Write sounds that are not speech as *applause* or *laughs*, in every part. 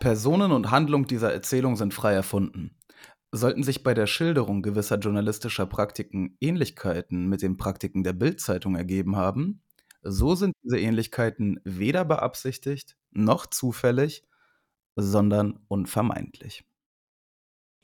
Personen und Handlung dieser Erzählung sind frei erfunden. Sollten sich bei der Schilderung gewisser journalistischer Praktiken Ähnlichkeiten mit den Praktiken der Bild-Zeitung ergeben haben, so sind diese Ähnlichkeiten weder beabsichtigt noch zufällig, sondern unvermeidlich.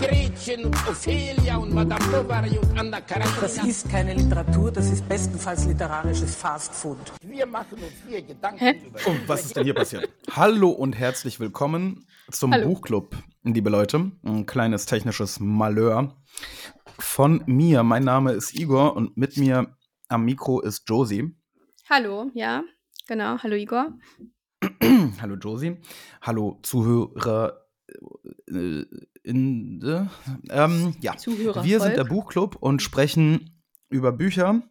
Gretchen und Ophelia und Madame Bovary und Anna Karenina. Das ist keine Literatur, das ist bestenfalls literarisches Fastfood. Wir machen uns hier Gedanken Hä? über Und Oh, was ist denn hier passiert? Hallo und herzlich willkommen zum Hallo. Buchclub, liebe Leute. Ein kleines technisches Malheur von mir. Mein Name ist Igor und mit mir am Mikro ist Josie. Hallo, ja, genau. Hallo Igor. *clears throat* Hallo Josie. Hallo Zuhörer. In, äh, ähm, ja, Zuhörer. wir sind der Buchclub und sprechen über Bücher.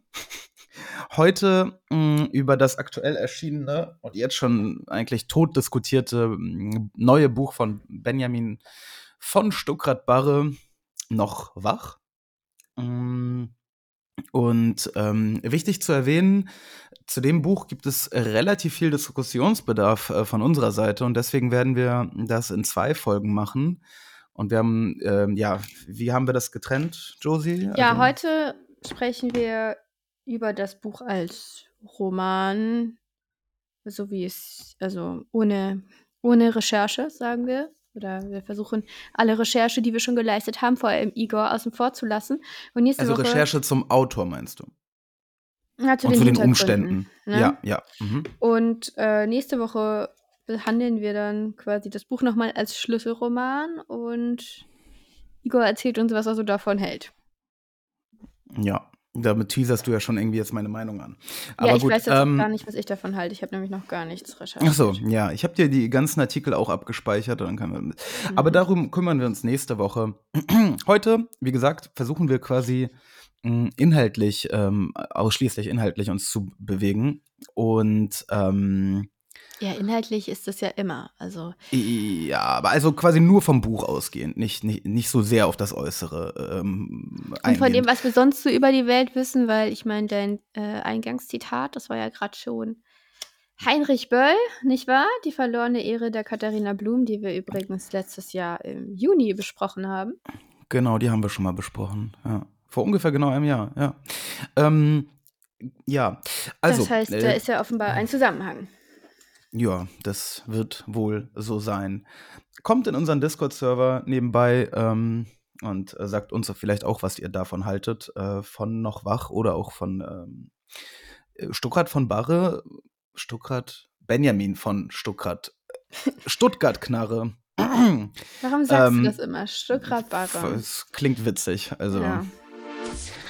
Heute mh, über das aktuell erschienene und jetzt schon eigentlich tot diskutierte mh, neue Buch von Benjamin von Stuckrad-Barre, Noch wach. Mm, Und ähm, wichtig zu erwähnen, zu dem Buch gibt es relativ viel Diskussionsbedarf äh, von unserer Seite und deswegen werden wir das in zwei Folgen machen. Und wir haben, ähm, ja, wie haben wir das getrennt, Josie? Ja, Also- heute sprechen wir über das Buch als Roman, so wie es, also ohne, ohne Recherche, sagen wir. Oder wir versuchen, alle Recherche, die wir schon geleistet haben, vor allem Igor außen vor zu lassen. Und nächste Also Woche Recherche zum Autor, meinst du? Ja, zu und den, zu den Umständen. ne? Ja, ja. Mhm. Und äh, nächste Woche behandeln wir dann quasi das Buch nochmal als Schlüsselroman und Igor erzählt uns, was er so davon hält. Ja. Damit teaserst du ja schon irgendwie jetzt meine Meinung an. ja, Aber ich gut, weiß jetzt ähm, gar nicht, was ich davon halte. Ich habe nämlich noch gar nichts recherchiert. Ach so, ja, ich habe dir die ganzen Artikel auch abgespeichert. Dann können wir, Mhm. Aber darum kümmern wir uns nächste Woche. *clears throat* Heute, wie gesagt, versuchen wir quasi mh, inhaltlich, ähm, ausschließlich inhaltlich uns zu bewegen. Und ähm, Ja, inhaltlich ist das ja immer. Also, ja, aber also quasi nur vom Buch ausgehend, nicht, nicht, nicht so sehr auf das Äußere ähm, und von dem, was wir sonst so über die Welt wissen, weil ich meine, dein äh, Eingangszitat, das war ja gerade schon Heinrich Böll, nicht wahr? Die verlorene Ehre der Katharina Blum, die wir übrigens letztes Jahr im Juni besprochen haben. Genau, die haben wir schon mal besprochen. Ja. Vor ungefähr genau einem Jahr, ja. Ähm, ja, also. das heißt, da äh, ist ja offenbar ein Zusammenhang. Ja, das wird wohl so sein. Kommt in unseren Discord-Server nebenbei ähm, und äh, sagt uns vielleicht auch, was ihr davon haltet, äh, von Noch Wach oder auch von ähm, äh, Stuckrad von Barre, Stuckrad, Benjamin von Stuckrad, *laughs* Stuttgart-Knarre. Warum sagst ähm, du das immer? Stuckrad-Barre. Es klingt witzig, also. Ja.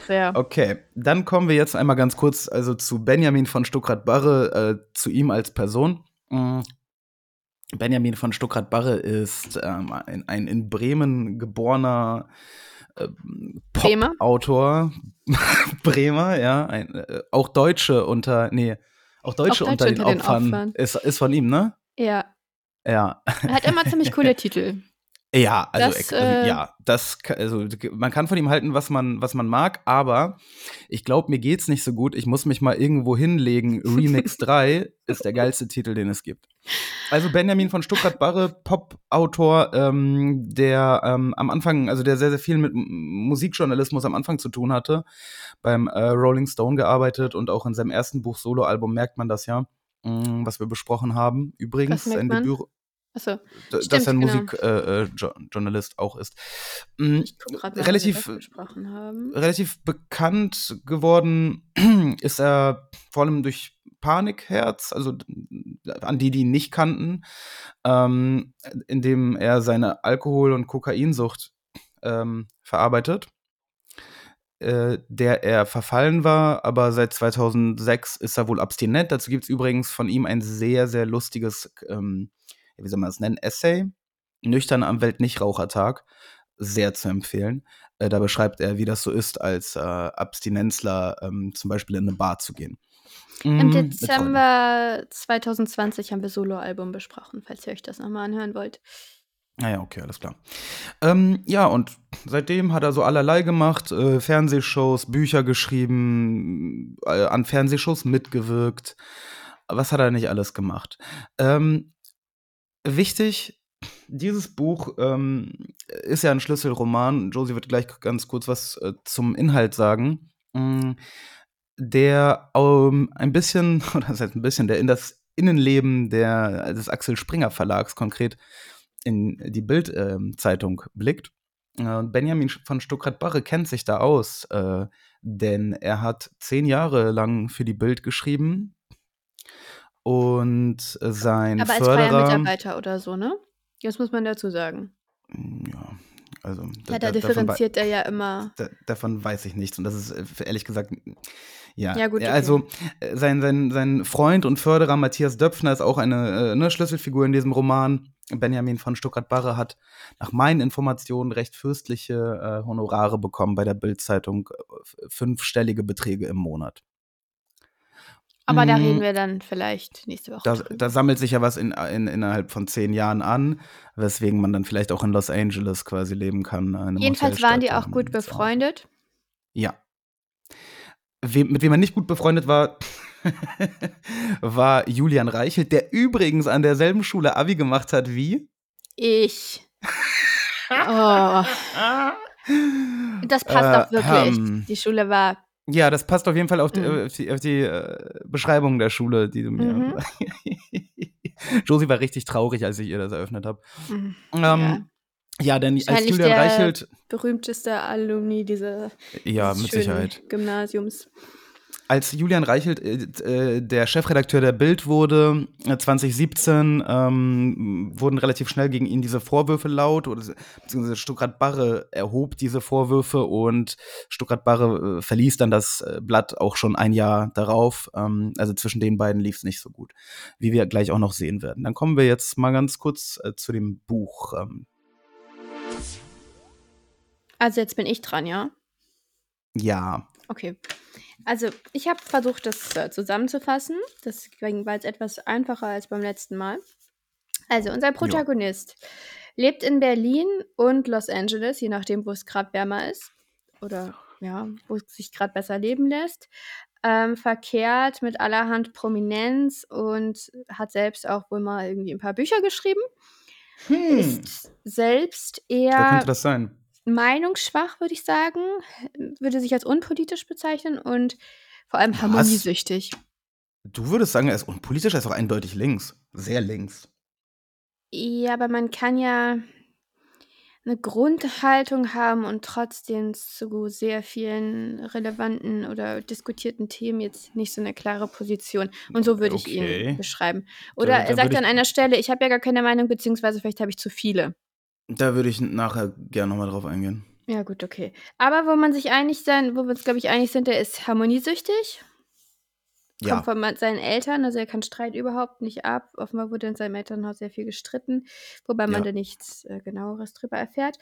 Sehr. Okay, dann kommen wir jetzt einmal ganz kurz also zu Benjamin von Stuckrad-Barre, äh, zu ihm als Person. Mm. Benjamin von Stuckrad-Barre ist ähm, ein, ein in Bremen geborener Bremer? Pop-Autor. *laughs* Bremer, ja. Ein, äh, auch Deutsche unter, nee, auch Deutsche, Auch unter, Deutsche den, unter den Opfern. Opfern. Ist, ist von ihm, ne? Ja. Ja. Er hat immer ziemlich coole Titel. Ja, also, Das, also äh, ja, das also man kann von ihm halten, was man was man mag, aber ich glaube, mir geht's nicht so gut. Ich muss mich mal irgendwo hinlegen. *laughs* Remix 3 ist der geilste Titel, den es gibt. Also Benjamin von Stuttgart-Barre, Pop-Autor, ähm, der ähm, am Anfang, also der sehr, sehr viel mit Musikjournalismus am Anfang zu tun hatte, beim äh, Rolling Stone gearbeitet und auch in seinem ersten Buch Solo-Album merkt man das ja, mh, was wir besprochen haben. Übrigens, sein? Debüt, Achso, dass Stimmt, er ein genau. Musikjournalist auch ist. Mm, ich gerade, relativ, haben. relativ bekannt geworden *clears throat* ist er vor allem durch Panikherz, also an die, die ihn nicht kannten, ähm, indem er seine Alkohol- und Kokainsucht ähm, verarbeitet, äh, der er verfallen war, aber seit 2006 ist er wohl abstinent. Dazu gibt es übrigens von ihm ein sehr, sehr lustiges, ähm, wie soll man das nennen, Essay, Nüchtern am Weltnichtrauchertag. Sehr zu empfehlen. Äh, da beschreibt er, wie das so ist, als äh, Abstinenzler ähm, zum Beispiel in eine Bar zu gehen. Im Mm. Dezember 2020 haben wir Soloalbum besprochen, falls ihr euch das nochmal anhören wollt. Naja, okay, alles klar. Ähm, ja, und seitdem hat er so allerlei gemacht, äh, Fernsehshows, Bücher geschrieben, äh, an Fernsehshows mitgewirkt. Was hat er nicht alles gemacht? Ähm, wichtig, dieses Buch ähm, ist ja ein Schlüsselroman. Josie wird gleich ganz kurz was äh, zum Inhalt sagen. Mm, der ähm, ein bisschen, *laughs* oder das heißt ein bisschen, der in das Innenleben der, des Axel Springer Verlags konkret in die Bild-Zeitung blickt. Äh, Benjamin von Stuckrad-Barre kennt sich da aus, äh, denn er hat zehn Jahre lang für die Bild geschrieben und sein Aber als freier Förderer. Mitarbeiter oder so, ne? Das muss man dazu sagen. Ja, also da, Ja, da da, differenziert er ja immer. da, davon weiß ich nichts und das ist äh, ehrlich gesagt, ja. Ja, gut, okay. Also äh, sein, sein, sein Freund und Förderer Matthias Döpfner ist auch eine, äh, eine Schlüsselfigur in diesem Roman. Benjamin von Stuckrad-Barre hat nach meinen Informationen recht fürstliche äh, Honorare bekommen bei der Bild-Zeitung, äh, fünfstellige Beträge im Monat. Aber da Mm, reden wir dann vielleicht nächste Woche Da, da sammelt sich ja was in, in, innerhalb von zehn Jahren an, weswegen man dann vielleicht auch in Los Angeles quasi leben kann. Jedenfalls waren die auch gut befreundet. Ja. Wem, mit wem er nicht gut befreundet war, *laughs* war Julian Reichelt, der übrigens an derselben Schule Abi gemacht hat wie. Ich. Oh, *laughs* das passt Äh, auch wirklich. ähm, Die Schule war. Ja, das passt auf jeden Fall auf die, Mhm. auf die, auf die äh, Beschreibung der Schule, die du mir. Mhm. *laughs* Josie war richtig traurig, als ich ihr das eröffnet habe. mm, Ähm, ja, ja. denn als Julian der- Reichelt. berühmteste Alumni dieses, Ja, dieses mit schönen Sicherheit. Gymnasiums. Als Julian Reichelt äh, äh, der Chefredakteur der Bild wurde, äh, 2017, ähm, wurden relativ schnell gegen ihn diese Vorwürfe laut, oder beziehungsweise Stuckrad-Barre erhob diese Vorwürfe und Stuckrad-Barre äh, verließ dann das äh, Blatt auch schon ein Jahr darauf. Ähm, also zwischen den beiden lief es nicht so gut, wie wir gleich auch noch sehen werden. Dann kommen wir jetzt mal ganz kurz äh, zu dem Buch. Ähm, Also jetzt bin ich dran, ja? ja, Okay. Also ich habe versucht, das äh, zusammenzufassen. Deswegen war es etwas einfacher als beim letzten Mal. Also unser Protagonist lebt in Berlin und Los Angeles, je nachdem, wo es gerade wärmer ist. Oder ja, wo es sich gerade besser leben lässt. Ähm, verkehrt mit allerhand Prominenz und hat selbst auch wohl mal irgendwie ein paar Bücher geschrieben. Ist selbst wer eher könnte das sein? Meinungsschwach, würde ich sagen. Würde sich als unpolitisch bezeichnen und vor allem Was? harmoniesüchtig. Du würdest sagen, er ist unpolitisch, er ist auch eindeutig links. Sehr links. Ja, aber man kann ja eine Grundhaltung haben und trotzdem zu sehr vielen relevanten oder diskutierten Themen jetzt nicht so eine klare Position. Und so würde ich Okay. ihn beschreiben. Da- Oder da er sagt an ich- einer Stelle, ich habe ja gar keine Meinung, beziehungsweise vielleicht habe ich zu viele. Da würde ich nachher gerne nochmal drauf eingehen. Ja, gut, okay. Aber wo man sich einig sein, wo wir uns, glaube ich, einig sind, der ist harmoniesüchtig. Ja, Kommt von seinen Eltern, also er kann Streit überhaupt nicht ab. Offenbar wurde in seinem Elternhaus sehr viel gestritten, wobei man Ja. da nichts äh, genaueres drüber erfährt.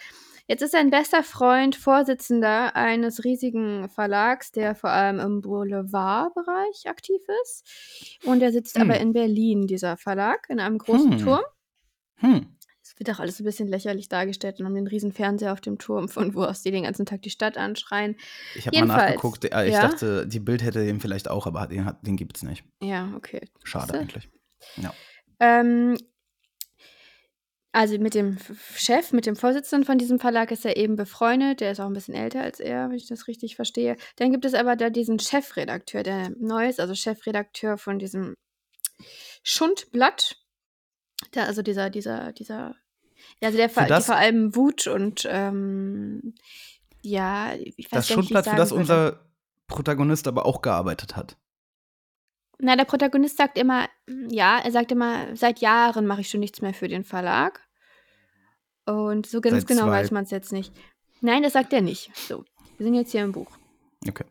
Jetzt ist sein bester Freund Vorsitzender eines riesigen Verlags, der vor allem im Boulevardbereich aktiv ist. Und er sitzt Hm. aber in Berlin, dieser Verlag, in einem großen Hm. Turm. hm. Wird auch alles ein bisschen lächerlich dargestellt und haben den riesen Fernseher auf dem Turm, *laughs* von wo aus die den ganzen Tag die Stadt anschreien. Ich habe mal nachgeguckt. äh, Ich ja? dachte, die Bild hätte den vielleicht auch, aber den, hat- den gibt es nicht. Ja, okay. Schade Siehste? eigentlich. Ja. Ähm, also mit dem Chef, mit dem Vorsitzenden von diesem Verlag ist er eben befreundet. Der ist auch ein bisschen älter als er, wenn ich das richtig verstehe. Dann gibt es aber da diesen Chefredakteur, der neu ist, also Chefredakteur von diesem Schundblatt. Da, also dieser, dieser, dieser, ja, also der Für vor, das- vor allem Wut und ähm, ja, ich weiß Das nicht, ich Schundblatt, für das würde. unser Protagonist aber auch gearbeitet hat. Na, der Protagonist sagt immer, ja, er sagt immer, seit Jahren mache ich schon nichts mehr für den Verlag. Und so ganz Seit genau zwei- weiß man es jetzt nicht. Nein, das sagt er nicht. So, wir sind jetzt hier im Buch. Okay.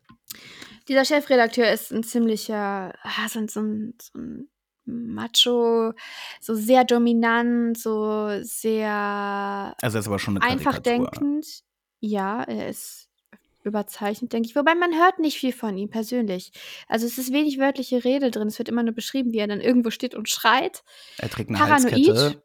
Dieser Chefredakteur ist ein ziemlicher, ah, so, ein- so, ein, so ein macho, so sehr dominant, so sehr Also, er ist aber schon eine einfach Karikatur. denkend. Ja, er ist überzeichnet, denke ich. Wobei man hört nicht viel von ihm persönlich. Also es ist wenig wörtliche Rede drin. Es wird immer nur beschrieben, wie er dann irgendwo steht und schreit. Er trägt eine Paranoid? Halskette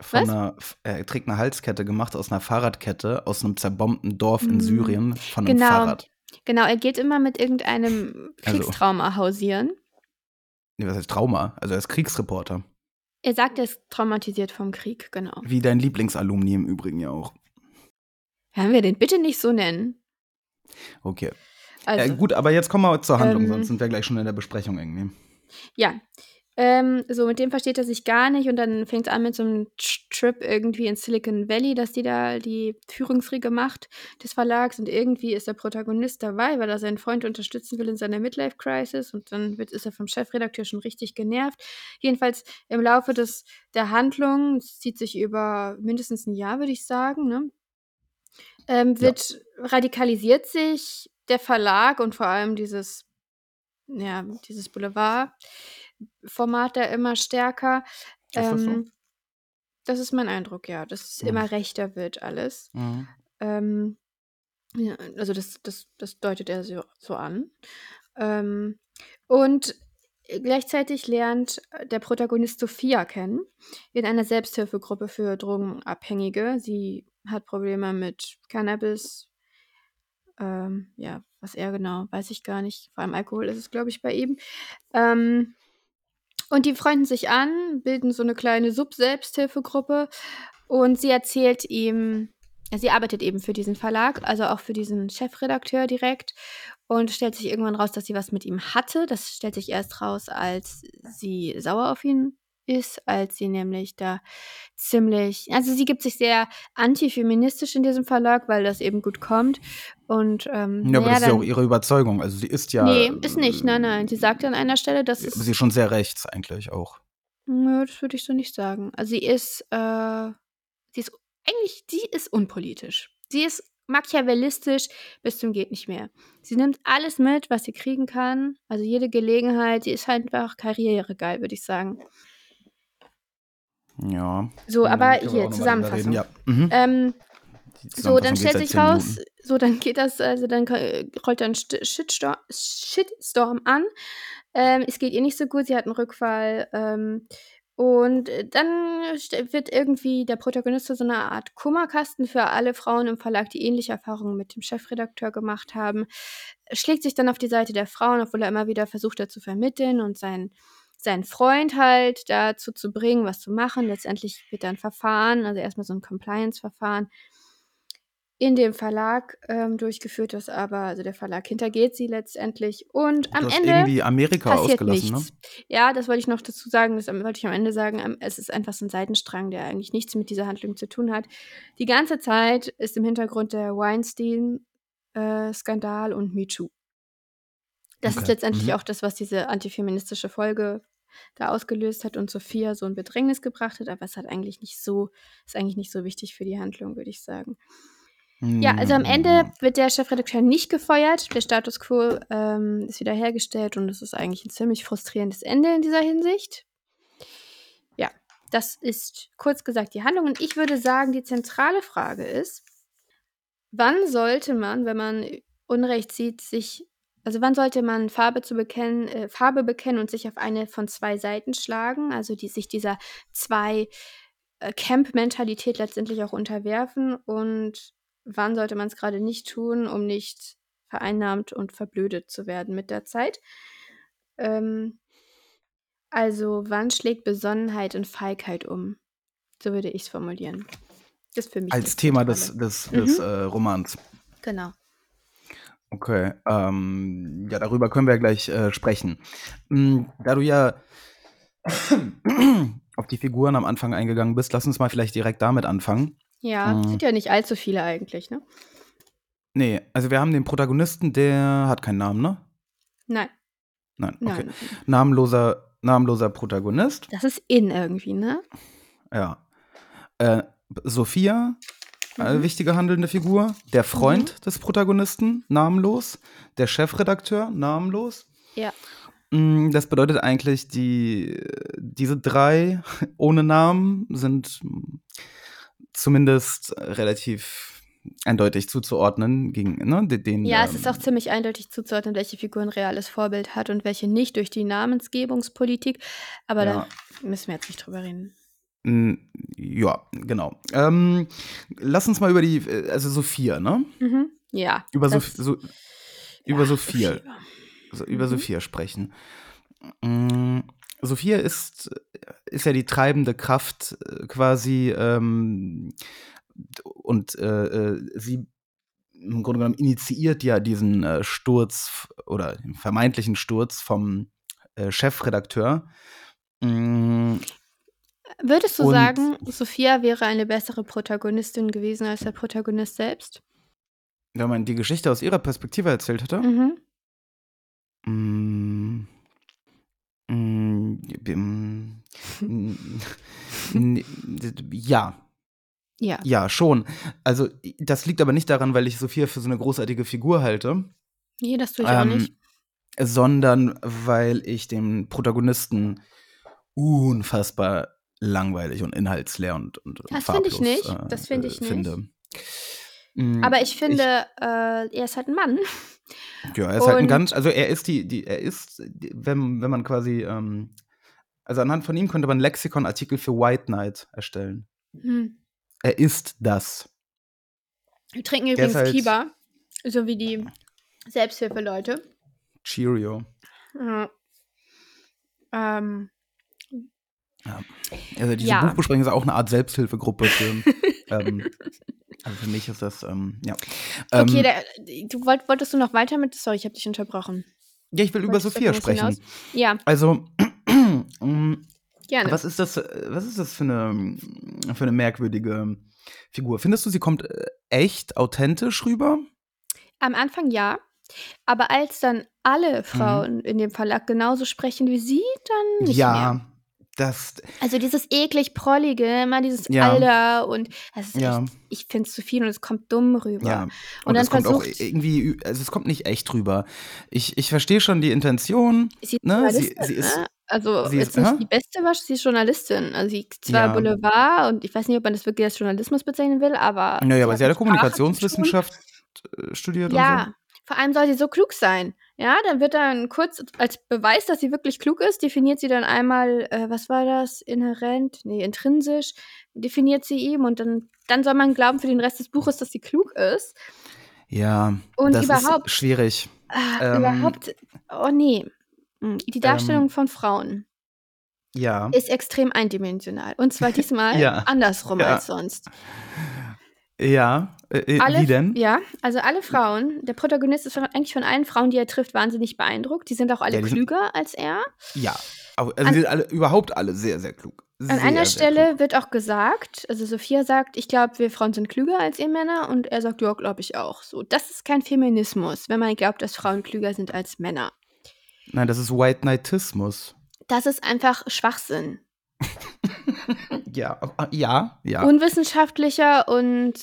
von Was? einer, er trägt eine Halskette gemacht aus einer Fahrradkette aus einem zerbombten Dorf in Mhm. Syrien von einem Genau. Fahrrad. Genau, er geht immer mit irgendeinem Also- Kriegstrauma hausieren. Nee, was heißt Trauma? Also er ist Kriegsreporter. Er sagt, er ist traumatisiert vom Krieg, genau. Wie dein Lieblingsalumni im Übrigen ja auch. Können wir den bitte nicht so nennen? Okay. Also, äh, gut, aber jetzt kommen wir zur Handlung, ähm, sonst sind wir gleich schon in der Besprechung irgendwie. Ja. Ähm, so, mit dem versteht er sich gar nicht und dann fängt es an mit so einem Tr- Trip irgendwie in Silicon Valley, dass die da die Führungsriege macht des Verlags und irgendwie ist der Protagonist dabei, weil er seinen Freund unterstützen will in seiner Midlife-Crisis und dann wird, ist er vom Chefredakteur schon richtig genervt. Jedenfalls im Laufe des, der Handlung, es zieht sich über mindestens ein Jahr, würde ich sagen, ne? ähm, wird radikalisiert sich der Verlag und vor allem dieses, ja, dieses Boulevard-Format da immer stärker. Ist das so? Ähm, das ist mein Eindruck, ja, dass es Mhm. immer rechter wird alles. Mhm. Ähm, ja, also das, das, das deutet er so, so an. Ähm, und gleichzeitig lernt der Protagonist Sophia kennen in einer Selbsthilfegruppe für Drogenabhängige. Sie hat Probleme mit Cannabis. Ähm, ja, was er genau, weiß ich gar nicht. Vor allem Alkohol ist es, glaube ich, bei ihm. Ähm, und die freunden sich an, bilden so eine kleine Sub-Selbsthilfegruppe und sie erzählt ihm, sie arbeitet eben für diesen Verlag, also auch für diesen Chefredakteur direkt und stellt sich irgendwann raus, dass sie was mit ihm hatte. Das stellt sich erst raus, als sie sauer auf ihn ist, als sie nämlich da ziemlich, also sie gibt sich sehr antifeministisch in diesem Verlag, weil das eben gut kommt und ähm, Ja, aber naja, das ist ja auch ihre Überzeugung. Also sie ist ja. Nee, ist nicht, nein, nein. Sie sagt an einer Stelle, dass es Sie ist schon sehr rechts eigentlich auch. Nö, das würde ich so nicht sagen. Also sie ist, äh, sie ist eigentlich, sie ist unpolitisch. Sie ist machiavellistisch bis zum geht nicht mehr. Sie nimmt alles mit, was sie kriegen kann. Also jede Gelegenheit. Sie ist halt einfach karrieregeil, würde ich sagen. Ja. So, aber hier. Zusammenfassung. Ja. Mhm. Ähm, Die so, dann Zusammenfassung stellt sich raus, Minuten. so, dann geht das, also dann ko- rollt dann St- Shitstorm, Shitstorm an. Ähm, es geht ihr nicht so gut, sie hat einen Rückfall. Ähm, und äh, dann wird irgendwie der Protagonist zu so einer Art Kummerkasten für alle Frauen im Verlag, die ähnliche Erfahrungen mit dem Chefredakteur gemacht haben. Schlägt sich dann auf die Seite der Frauen, obwohl er immer wieder versucht, da zu vermitteln und seinen, seinen Freund halt dazu zu bringen, was zu machen. Letztendlich wird dann Verfahren, also erstmal so ein Compliance-Verfahren in dem Verlag ähm, durchgeführt, das aber, also der Verlag hintergeht sie letztendlich und am Du hast Ende irgendwie Amerika passiert ausgelassen, nichts. ne? Ja, das wollte ich noch dazu sagen, das wollte ich am Ende sagen. ähm, Es ist einfach so ein Seitenstrang, der eigentlich nichts mit dieser Handlung zu tun hat. Die ganze Zeit ist im Hintergrund der Weinstein-Skandal und MeToo. Das ist Okay, letztendlich mhm. auch das, was diese antifeministische Folge da ausgelöst hat und Sophia so in Bedrängnis gebracht hat, aber es hat eigentlich nicht so, ist eigentlich nicht so wichtig für die Handlung, würde ich sagen. Ja, also am. Ende wird der Chefredakteur nicht gefeuert. Der Status quo ähm, ist wiederhergestellt und es ist eigentlich ein ziemlich frustrierendes Ende in dieser Hinsicht. Ja, das ist kurz gesagt die Handlung. Und ich würde sagen, die zentrale Frage ist, wann sollte man, wenn man Unrecht sieht, sich, also wann sollte man Farbe zu bekennen, äh, Farbe bekennen und sich auf eine von zwei Seiten schlagen, also die sich dieser zwei äh, Camp-Mentalität letztendlich auch unterwerfen und wann sollte man es gerade nicht tun, um nicht vereinnahmt und verblödet zu werden mit der Zeit. Ähm, also wann schlägt Besonnenheit und Feigheit um? So würde ich es formulieren. Das ist für mich Als Thema des, des, des Mhm. äh, Romans. Genau. Okay, ähm, ja, darüber können wir ja gleich äh, sprechen. Mm, Da du ja *clears throat* auf die Figuren am Anfang eingegangen bist, lass uns mal vielleicht direkt damit anfangen. Ja, Mhm. sind ja nicht allzu viele eigentlich, ne? Nee, also wir haben den Protagonisten, der hat keinen Namen, ne? Nein, Nein, okay. nein. Namenloser, namenloser Protagonist, Das ist in irgendwie, ne? ja. Äh, Sophia, äh, Mhm. wichtige handelnde Figur. Der Freund des Protagonisten, namenlos. Der Chefredakteur, namenlos. Ja. Mm, Das bedeutet eigentlich, die, diese drei *laughs* ohne Namen sind zumindest relativ eindeutig zuzuordnen gegen ne, de- den. Ja, es ist ähm, auch ziemlich eindeutig zuzuordnen, welche Figur ein reales Vorbild hat und welche nicht durch die Namensgebungspolitik. Aber Ja. da müssen wir jetzt nicht drüber reden. Ja, genau. Ähm, lass uns mal über die, äh, also Sophia, ne? Mhm. Ja. Über, so, so, über ja, Sophia. so, über Mhm. Sophia sprechen. Mm, Sophia ist, ist ja die treibende Kraft äh, quasi ähm, und äh, äh, sie im Grunde genommen initiiert ja diesen äh, Sturz oder den vermeintlichen Sturz vom äh, Chefredakteur. Mm, Würdest du Und- sagen, Sophia wäre eine bessere Protagonistin gewesen als der Protagonist selbst? wenn man die Geschichte aus ihrer Perspektive erzählt hätte. Mhm. Mm, mm, mm, mm, ja, Ja. ja, schon. Also, das liegt aber nicht daran, weil ich Sophia für so eine großartige Figur halte, Nee, das tue ich auch ähm, nicht. sondern weil ich den Protagonisten unfassbar langweilig und inhaltsleer und, und Das finde ich nicht. äh, Das finde ich äh, nicht. finde. Mm, Aber ich finde, äh, er ist halt ein Mann. Ja, er ist halt ein Und- ganz, also er ist die, die, er ist, die, wenn, wenn man quasi, ähm, also anhand von ihm könnte man Lexikon-Artikel für White Knight erstellen. Hm. Er ist das. Wir trinken übrigens halt- Kiba, so wie die Selbsthilfeleute. Cheerio. Ja. Ähm, Also diese Ja. Buchbesprechung ist auch eine Art Selbsthilfegruppe für, *laughs* ähm, also für mich ist das, ähm, ja. okay, Ähm, der, du wollt, wolltest du noch weiter mit? Sorry, ich habe dich unterbrochen. ja, ich will über Wolltest du Sophia was hinaus? sprechen. Ja, Also, mm, *clears throat* gerne. was ist das, was ist das für eine, für eine merkwürdige Figur? Findest du, sie kommt äh, echt authentisch rüber? Am Anfang ja. Aber als dann Mhm. alle Frauen in dem Verlag genauso sprechen wie sie, dann nicht ja, mehr. Das, Also dieses eklig prollige, immer dieses Ja. Alter und das ist Ja. echt, ich finde es zu viel und es kommt dumm rüber. ja. Und, Und, dann es kommt auch irgendwie, also es kommt nicht echt rüber. Ich, ich verstehe schon die Intention. sie, ist ne, sie- sie ist- ne? Also sie jetzt ist- nicht hä? die beste Wasch, sie ist Journalistin. Also sie ist zwar Ja. Boulevard und ich weiß nicht, ob man das wirklich als Journalismus bezeichnen will, aber Naja, aber sie hat ja. Kommunikationswissenschaft äh, studiert und Ja, vor allem soll sie so klug sein. Ja, dann wird dann kurz als Beweis, dass sie wirklich klug ist, definiert sie dann einmal, äh, was war das, inhärent, nee, intrinsisch, definiert sie ihm und dann, dann soll man glauben für den Rest des Buches, dass sie klug ist. Ja, Und das überhaupt- ist schwierig. Ah, Ähm, überhaupt, oh nee. Hm, Die Darstellung von Frauen Ja. ist extrem eindimensional. Und zwar *laughs* diesmal Ja. andersrum Ja. als sonst. Ja. Äh, äh, Alle, wie denn? Ja, also alle Frauen, der Protagonist ist von, eigentlich von allen Frauen, die er trifft, wahnsinnig beeindruckt. Die sind auch alle Ja, sind- klüger als er. Ja. Also An- sie sind alle, überhaupt alle sehr, sehr klug. An Sehr, einer sehr Stelle klug. wird auch gesagt, also Sophia sagt, ich glaube, wir Frauen sind klüger als ihr Männer und er sagt, ja, glaube ich auch. So, das ist kein Feminismus, wenn man glaubt, dass Frauen klüger sind als Männer. Nein, das ist White Knightismus. Das ist einfach Schwachsinn. Ja, äh, ja, ja. Unwissenschaftlicher und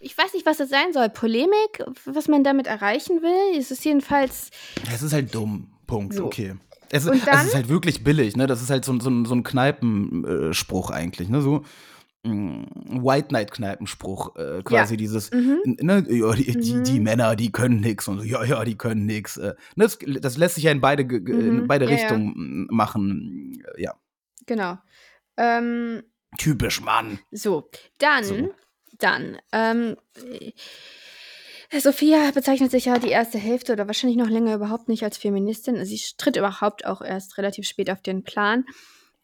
ich weiß nicht, was das sein soll. Polemik, was man damit erreichen will. Es ist jedenfalls, Es ist halt dumm. Punkt. So. Okay. Es, Und es dann- ist halt wirklich billig, ne? Das ist halt so, ein- so, so ein Kneipenspruch eigentlich, ne? So mm, White Knight Kneipenspruch, äh, quasi dieses, mhm. ne, ja, die, die, Mhm. die Männer, die können nix und so, ja, ja, die können nix. Äh, ne, das, das lässt sich ja in beide, in Mhm. beide Ja, ja. Richtungen mm, machen. Ja, genau. Ähm, typisch Mann. So, dann, So. dann, ähm, äh, Sophia bezeichnet sich ja die erste Hälfte oder wahrscheinlich noch länger überhaupt nicht als Feministin. Sie tritt überhaupt auch erst relativ spät auf den Plan.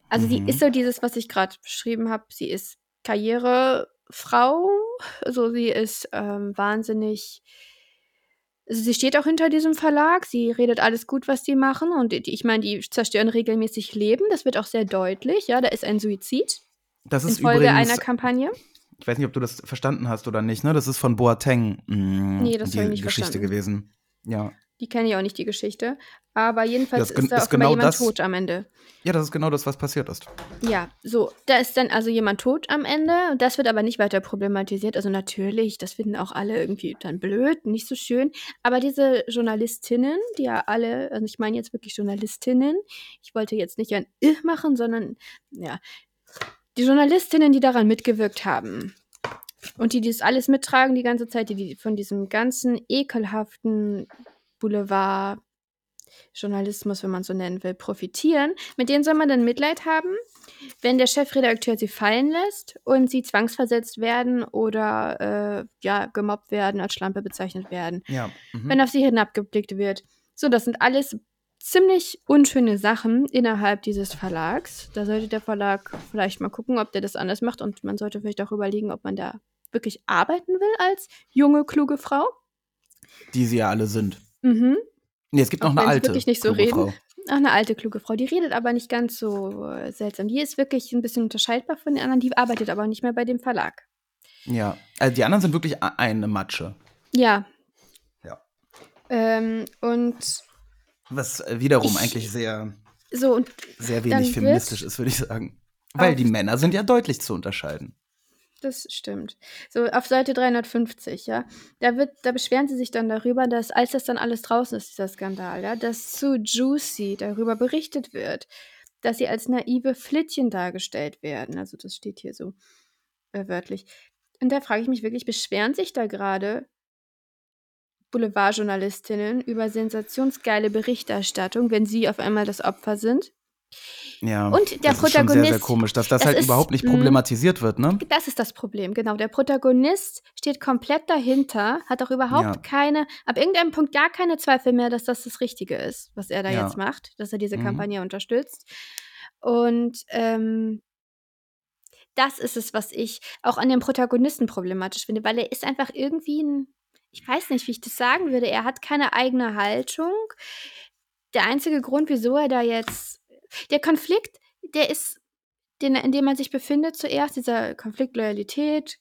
Also sie Mhm. ist so dieses, was ich gerade beschrieben habe. Sie ist Karrierefrau. Also sie ist ähm, wahnsinnig. Also sie steht auch hinter diesem Verlag. Sie redet alles gut, was die machen. Und die, ich meine, die zerstören regelmäßig Leben. Das wird auch sehr deutlich. Ja, da ist ein Suizid Das ist infolge übrigens, einer Kampagne. ich weiß nicht, ob du das verstanden hast oder nicht, ne? Das ist von Boateng mm, Nee, das die ich nicht Geschichte verstanden. gewesen. Ja. Die kenne ich auch nicht, die Geschichte. Aber jedenfalls ist da ist genau jemand das- tot am Ende. Ja, das ist genau das, was passiert ist. Ja, so, da ist dann also jemand tot am Ende. und Das wird aber nicht weiter problematisiert. Also natürlich, das finden auch alle irgendwie dann blöd, nicht so schön. Aber diese Journalistinnen, die ja alle, also ich meine jetzt wirklich Journalistinnen, ich wollte jetzt nicht ein Ich machen, sondern ja, die Journalistinnen, die daran mitgewirkt haben. Und die das alles mittragen die ganze Zeit, die, die von diesem ganzen ekelhaften Boulevard Journalismus, wenn man so nennen will, profitieren. Mit denen soll man dann Mitleid haben, wenn der Chefredakteur sie fallen lässt und sie zwangsversetzt werden oder äh, ja, gemobbt werden, als Schlampe bezeichnet werden, Ja. Mhm. wenn auf sie hinabgeblickt wird. So, das sind alles ziemlich unschöne Sachen innerhalb dieses Verlags. Da sollte der Verlag vielleicht mal gucken, ob der das anders macht und man sollte vielleicht auch überlegen, ob man da wirklich arbeiten will als junge, kluge Frau. Die sie ja alle sind. Mhm. Nee, es gibt Auch noch eine alte. wirklich nicht so kluge reden. Frau. Ach, eine alte, kluge Frau. Die redet aber nicht ganz so äh, seltsam. Die ist wirklich ein bisschen unterscheidbar von den anderen. Die arbeitet aber nicht mehr bei dem Verlag. Ja. Also die anderen sind wirklich eine Matsche. Ja. Ja. Ähm, und Was äh, wiederum Ich- eigentlich sehr, so, und sehr wenig feministisch ist, würde ich sagen. Weil die Männer sind ja deutlich zu unterscheiden. Das stimmt. So, auf Seite 350, ja. Da wird, da beschweren sie sich dann darüber, dass, als das dann alles draußen ist, dieser Skandal, ja, dass zu Juicy darüber berichtet wird, dass sie als naive Flittchen dargestellt werden. Also das steht hier so äh, wörtlich. Und da frage ich mich wirklich, beschweren sich da gerade Boulevardjournalistinnen über sensationsgeile Berichterstattung, wenn sie auf einmal das Opfer sind? Ja. Und der das ist schon sehr, sehr Protagonist- komisch, dass das es halt ist- überhaupt nicht mh. problematisiert wird, ne? Das ist das Problem, genau. Der Protagonist steht komplett dahinter, hat auch überhaupt Ja. keine, ab irgendeinem Punkt gar keine Zweifel mehr, dass das das Richtige ist, was er da Ja. jetzt macht, dass er diese Mhm. Kampagne unterstützt. Und ähm, das ist es, was ich auch an dem Protagonisten problematisch finde, weil er ist einfach irgendwie ein, ich weiß nicht, wie ich das sagen würde, er hat keine eigene Haltung. Der einzige Grund, wieso er da jetzt, der Konflikt, der ist, den, in dem man sich befindet zuerst, dieser Konflikt Loyalität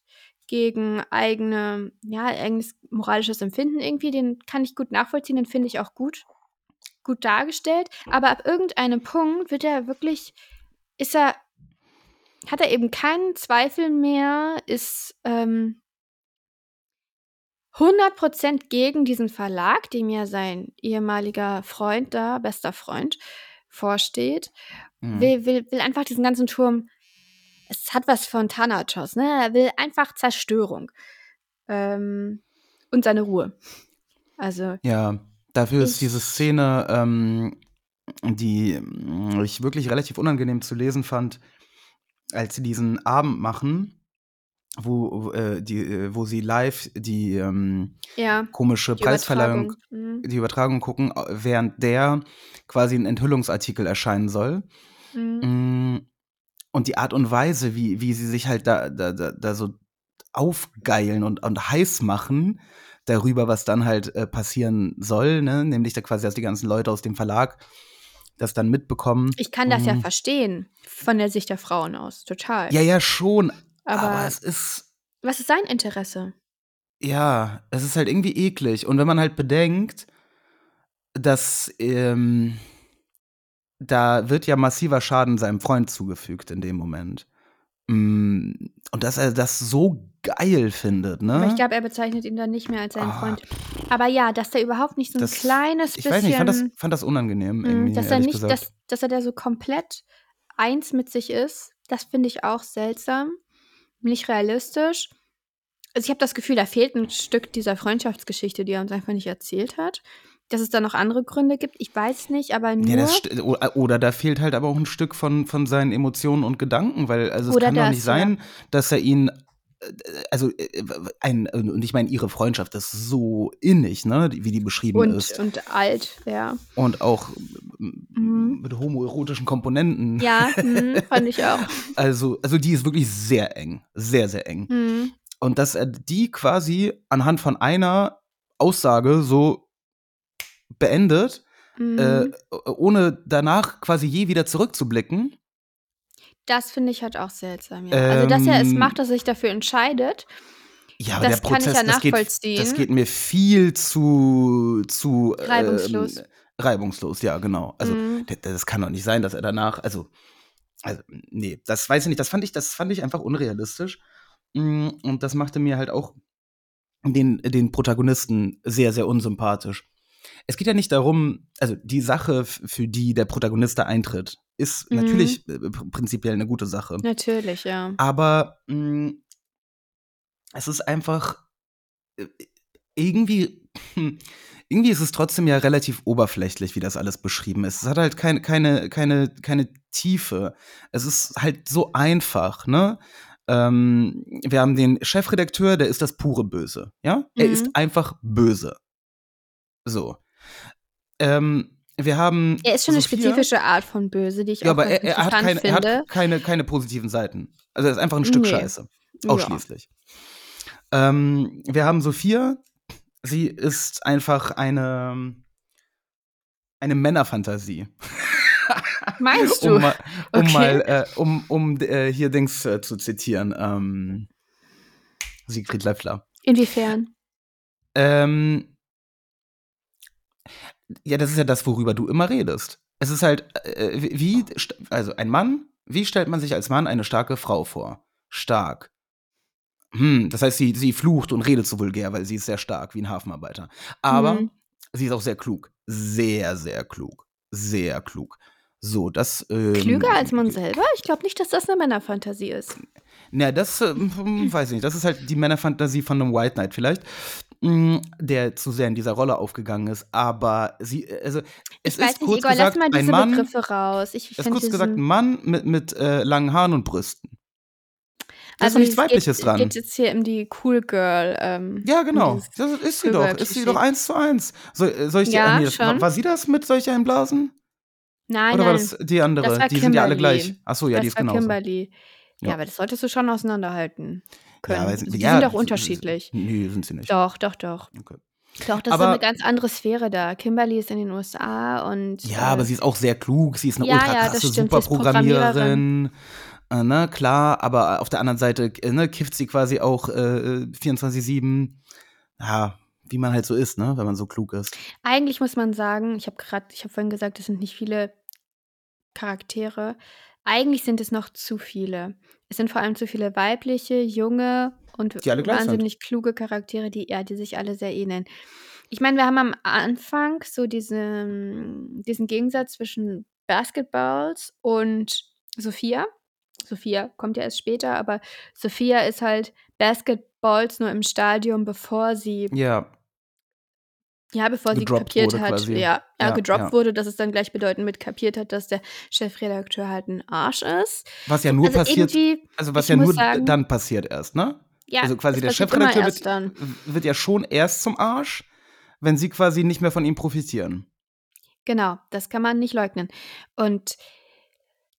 gegen eigene, ja, eigenes moralisches Empfinden irgendwie, den kann ich gut nachvollziehen, den finde ich auch gut, gut dargestellt. Aber ab irgendeinem Punkt wird er wirklich, ist er, hat er eben keinen Zweifel mehr, ist ähm, 100% gegen diesen Verlag, dem ja sein ehemaliger Freund da, bester Freund, vorsteht. Mhm. Will, will, will einfach diesen ganzen Turm. Es hat was von Thanatos, ne? Er will einfach Zerstörung. Ähm, und seine Ruhe. Also, Ja, dafür ist diese Szene, ähm, die mm, ich wirklich relativ unangenehm zu lesen fand, als sie diesen Abend machen, wo, äh, die, äh, wo sie live die ähm, ja. komische die Preisverleihung, Übertragung. Mhm. die Übertragung gucken, äh, während der quasi ein Enthüllungsartikel erscheinen soll. Mhm. Mm, Und die Art und Weise, wie, wie sie sich halt da, da, da, da so aufgeilen und, und heiß machen darüber, was dann halt äh, passieren soll, ne? nämlich da quasi, dass die ganzen Leute aus dem Verlag das dann mitbekommen. Ich kann das ja Mm. verstehen, von der Sicht der Frauen aus, total. Ja, ja, schon. Aber aber es ist, was ist sein Interesse? ja, es ist halt irgendwie eklig. Und wenn man halt bedenkt, dass ähm, da wird ja massiver Schaden seinem Freund zugefügt in dem Moment. Mm, Und dass er das so geil findet, ne? Aber ich glaube, er bezeichnet ihn dann nicht mehr als seinen Ah, Freund. Aber ja, dass der überhaupt nicht so ein Das- kleines ich bisschen. weiß nicht, ich fand das, fand das unangenehm, Mm, irgendwie, dass er nicht, dass, dass er da so komplett eins mit sich ist, das finde ich auch seltsam. Nicht realistisch. Also ich habe das Gefühl, da fehlt ein Stück dieser Freundschaftsgeschichte, die er uns einfach nicht erzählt hat. Dass es da noch andere Gründe gibt, ich weiß nicht, aber nur. ja, oder da fehlt halt aber auch ein Stück von, von seinen Emotionen und Gedanken, weil also es kann doch nicht sein, dass er ihn also äh, ein und ich meine ihre Freundschaft ist so innig, ne, wie die beschrieben und, ist und alt, ja. und auch Mhm. mit homoerotischen Komponenten. Ja, mhm, *laughs* fand ich auch. Also also die ist wirklich sehr eng, sehr sehr eng. Mhm. Und dass er die quasi anhand von einer Aussage so beendet, Mhm. äh, ohne danach quasi je wieder zurückzublicken. Das finde ich halt auch seltsam, ja. also, dass er es Ähm, macht, dass er sich dafür entscheidet, Ja, aber Das der kann ich Prozess, ja das, geht, nachvollziehen. das geht mir viel zu, zu Reibungslos. Ähm, reibungslos, ja, genau. Also Mhm. d- das kann doch nicht sein, dass er danach, also, also, nee, das weiß ich nicht. Das fand ich, das fand ich einfach unrealistisch. Mm, Und das machte mir halt auch den, den Protagonisten sehr, sehr unsympathisch. Es geht ja nicht darum, also die Sache, für die der Protagonist da eintritt, ist Mhm. natürlich äh, pr- prinzipiell eine gute Sache. Natürlich, ja. Aber mh, es ist einfach äh, irgendwie, hm, irgendwie ist es trotzdem ja relativ oberflächlich, wie das alles beschrieben ist. Es hat halt keine, keine, keine, keine Tiefe. Es ist halt so einfach, ne? Ähm, wir haben den Chefredakteur, der ist das pure Böse, ja? Er Mhm. ist einfach böse. So. Ähm, wir haben. Er ist schon eine Sophia- spezifische Art von Böse, die ich ja, auch aber er, er, hat keine, er finde. hat keine, keine positiven Seiten. Also er ist einfach ein Stück Nee. Scheiße. Ja. Ausschließlich. Ähm, wir haben Sophia. Sie ist einfach eine, eine Männerfantasie. *laughs* Meinst du? um mal, um, Okay. mal äh, um, um äh, hier Dings äh, zu zitieren. Ähm, Siegfried Löffler. Inwiefern? Ähm, ja, das ist ja das, worüber du immer redest. Es ist halt, äh, wie, wie- also ein Mann, wie stellt man sich als Mann eine starke Frau vor? Stark. Hm, das heißt, sie, sie flucht und redet so vulgär, weil sie ist sehr stark, wie ein Hafenarbeiter. Aber Mhm. sie ist auch sehr klug. Sehr, sehr klug. Sehr klug. So, das. Ähm, Klüger als man selber? Ich glaube nicht, dass das eine Männerfantasie ist. Na, das ähm, weiß ich nicht. Das ist halt die Männerfantasie von einem White Knight vielleicht, mh, der zu sehr in dieser Rolle aufgegangen ist. Aber sie, äh, also es Ich weiß ist nicht, kurz Igor, gesagt lass mal ein diese Mann. Begriffe raus. Ich Es ist kurz gesagt ein Mann mit, mit äh, langen Haaren und Brüsten. Da ist also doch nichts es Weibliches geht, dran. geht jetzt hier um die Cool Girl. Ähm, Ja, genau. Das ist sie Cool doch. Ist sie doch eins zu eins. Soll, äh, soll ich Ja, nee, das, war, schon. war sie das mit solch einblasen? Nein, Oder war nein. das die andere? Das war die sind ja alle gleich. Achso, ja, das die ist war genauso. Kimberly. Ja, Ja. aber das solltest du schon auseinanderhalten können. Ja, Also die ja, sind s- unterschiedlich. Nee, sind sie nicht. Doch, doch, doch. Okay. Doch, das ist Aber- eine ganz andere Sphäre da. Kimberly ist in den USA und. Ja, äh, aber sie ist auch sehr klug. Sie ist eine Ja, ultra ja, krasse ist Superprogrammiererin. Äh, ne, klar, aber auf der anderen Seite äh, ne, kifft sie quasi auch äh, 24-7. Ja, wie man halt so ist, ne, wenn man so klug ist. Eigentlich muss man sagen, ich habe gerade, ich habe vorhin gesagt, es sind nicht viele Charaktere. Eigentlich sind es noch zu viele. Es sind vor allem zu viele weibliche, junge und gleich sind. wahnsinnig kluge Charaktere, die, ja, die sich alle sehr ähneln. Ich meine, wir haben am Anfang so diesen, diesen Gegensatz zwischen Basketballs und Sophia. Sophia kommt ja erst später, aber Sophia ist halt Basketballs nur im Stadium, bevor sie Ja, ja, bevor sie kapiert hat, quasi. ja, ja, gedroppt ja. wurde, dass es dann gleichbedeutend mit kapiert hat, dass der Chefredakteur halt ein Arsch ist. was ja nur also passiert, also was ja nur sagen- dann passiert erst, ne? ja, also quasi der Chefredakteur wird, wird ja schon erst zum Arsch, wenn sie quasi nicht mehr von ihm profitieren. Genau, das kann man nicht leugnen. Und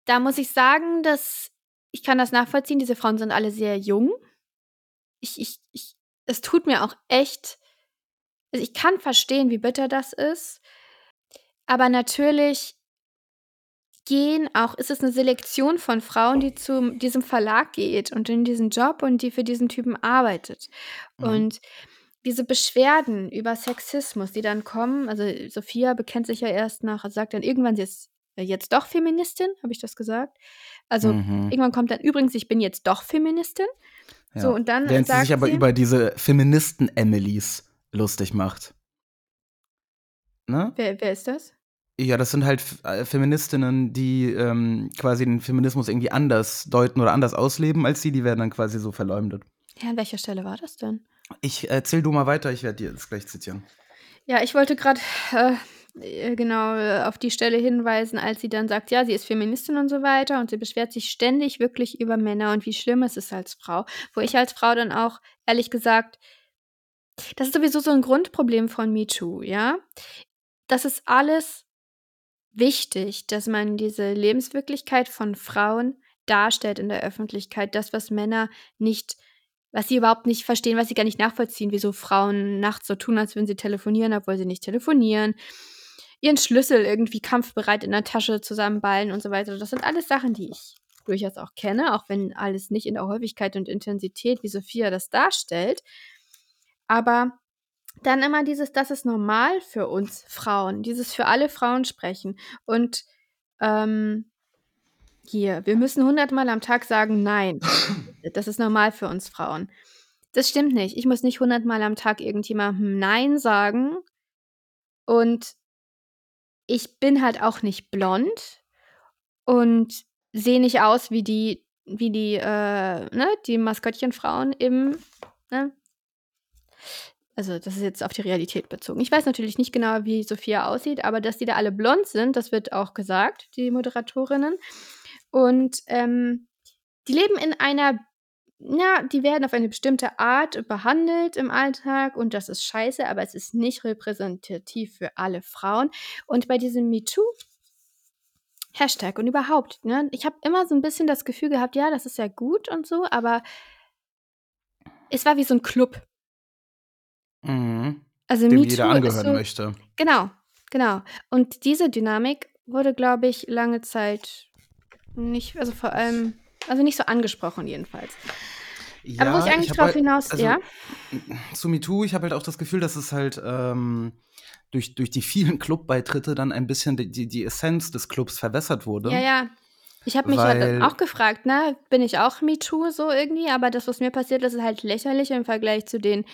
da muss ich sagen, dass ich kann das nachvollziehen. Diese Frauen sind alle sehr jung. Ich, ich, ich, es tut mir auch echt. Also ich kann verstehen, wie bitter das ist. Aber natürlich gehen auch, ist es eine Selektion von Frauen, die zu diesem Verlag geht und in diesen Job und die für diesen Typen arbeitet. Mhm. Und diese Beschwerden über Sexismus, die dann kommen, also Sophia bekennt sich ja erst nach, also sagt dann irgendwann, sie ist ja jetzt doch Feministin, habe ich das gesagt? Also Mhm. irgendwann kommt dann übrigens, ich bin jetzt doch Feministin. Ja. So, und dann Während sie sich aber über diese Feministen-Emilys lustig macht. Ne? wer, wer ist das? Ja, das sind halt äh, Feministinnen, die ähm, quasi den Feminismus irgendwie anders deuten oder anders ausleben als sie. Die werden dann quasi so verleumdet. Ja, an welcher Stelle war das denn? Ich erzähl du mal weiter, ich werde dir das gleich zitieren. Ja, ich wollte gerade äh, äh, genau äh, auf die Stelle hinweisen, als sie dann sagt, ja, sie ist Feministin und so weiter und sie beschwert sich ständig wirklich über Männer und wie schlimm es ist als Frau. Wo ich als Frau dann auch, ehrlich gesagt, das ist sowieso so ein Grundproblem von MeToo, ja. Das ist alles wichtig, dass man diese Lebenswirklichkeit von Frauen darstellt in der Öffentlichkeit. Das, was Männer nicht, was sie überhaupt nicht verstehen, was sie gar nicht nachvollziehen, wieso Frauen nachts so tun, als würden sie telefonieren, obwohl sie nicht telefonieren. Ihren Schlüssel irgendwie kampfbereit in der Tasche zusammenballen und so weiter. Das sind alles Sachen, die ich durchaus auch kenne, auch wenn alles nicht in der Häufigkeit und Intensität, wie Sophia das darstellt. Aber dann immer dieses, das ist normal für uns Frauen, dieses für alle Frauen sprechen. Und ähm, hier, wir müssen hundertmal am Tag sagen, nein. Das ist normal für uns Frauen. Das stimmt nicht. Ich muss nicht hundertmal am Tag irgendjemandem Nein sagen. Und ich bin halt auch nicht blond und sehe nicht aus wie die, wie die, äh, ne, die Maskottchenfrauen im, ne? Also, das ist jetzt auf die Realität bezogen. Ich weiß natürlich nicht genau, wie Sophia aussieht, aber dass die da alle blond sind, das wird auch gesagt, die Moderatorinnen. Und ähm, die leben in einer, ja, die werden auf eine bestimmte Art behandelt im Alltag und das ist scheiße, aber es ist nicht repräsentativ für alle Frauen. Und bei diesem MeToo, Hashtag und überhaupt, ne, ich habe immer so ein bisschen das Gefühl gehabt, ja, das ist ja gut und so, aber es war wie so ein Club. Mhm. Also Dem jeder angehören so, möchte. genau, genau. Und diese Dynamik wurde, glaube ich, lange Zeit nicht, also vor allem, also nicht so angesprochen jedenfalls. Aber wo ich eigentlich hab drauf halt- hinaus, also, ja, Zu MeToo, ich habe halt auch das Gefühl, dass es halt ähm, durch, durch die vielen Clubbeitritte dann ein bisschen die, die, die Essenz des Clubs verwässert wurde. ja, ja. Ich habe mich halt Weil- auch gefragt, ne, bin ich auch MeToo so irgendwie, aber das, was mir passiert ist, ist halt lächerlich im Vergleich zu den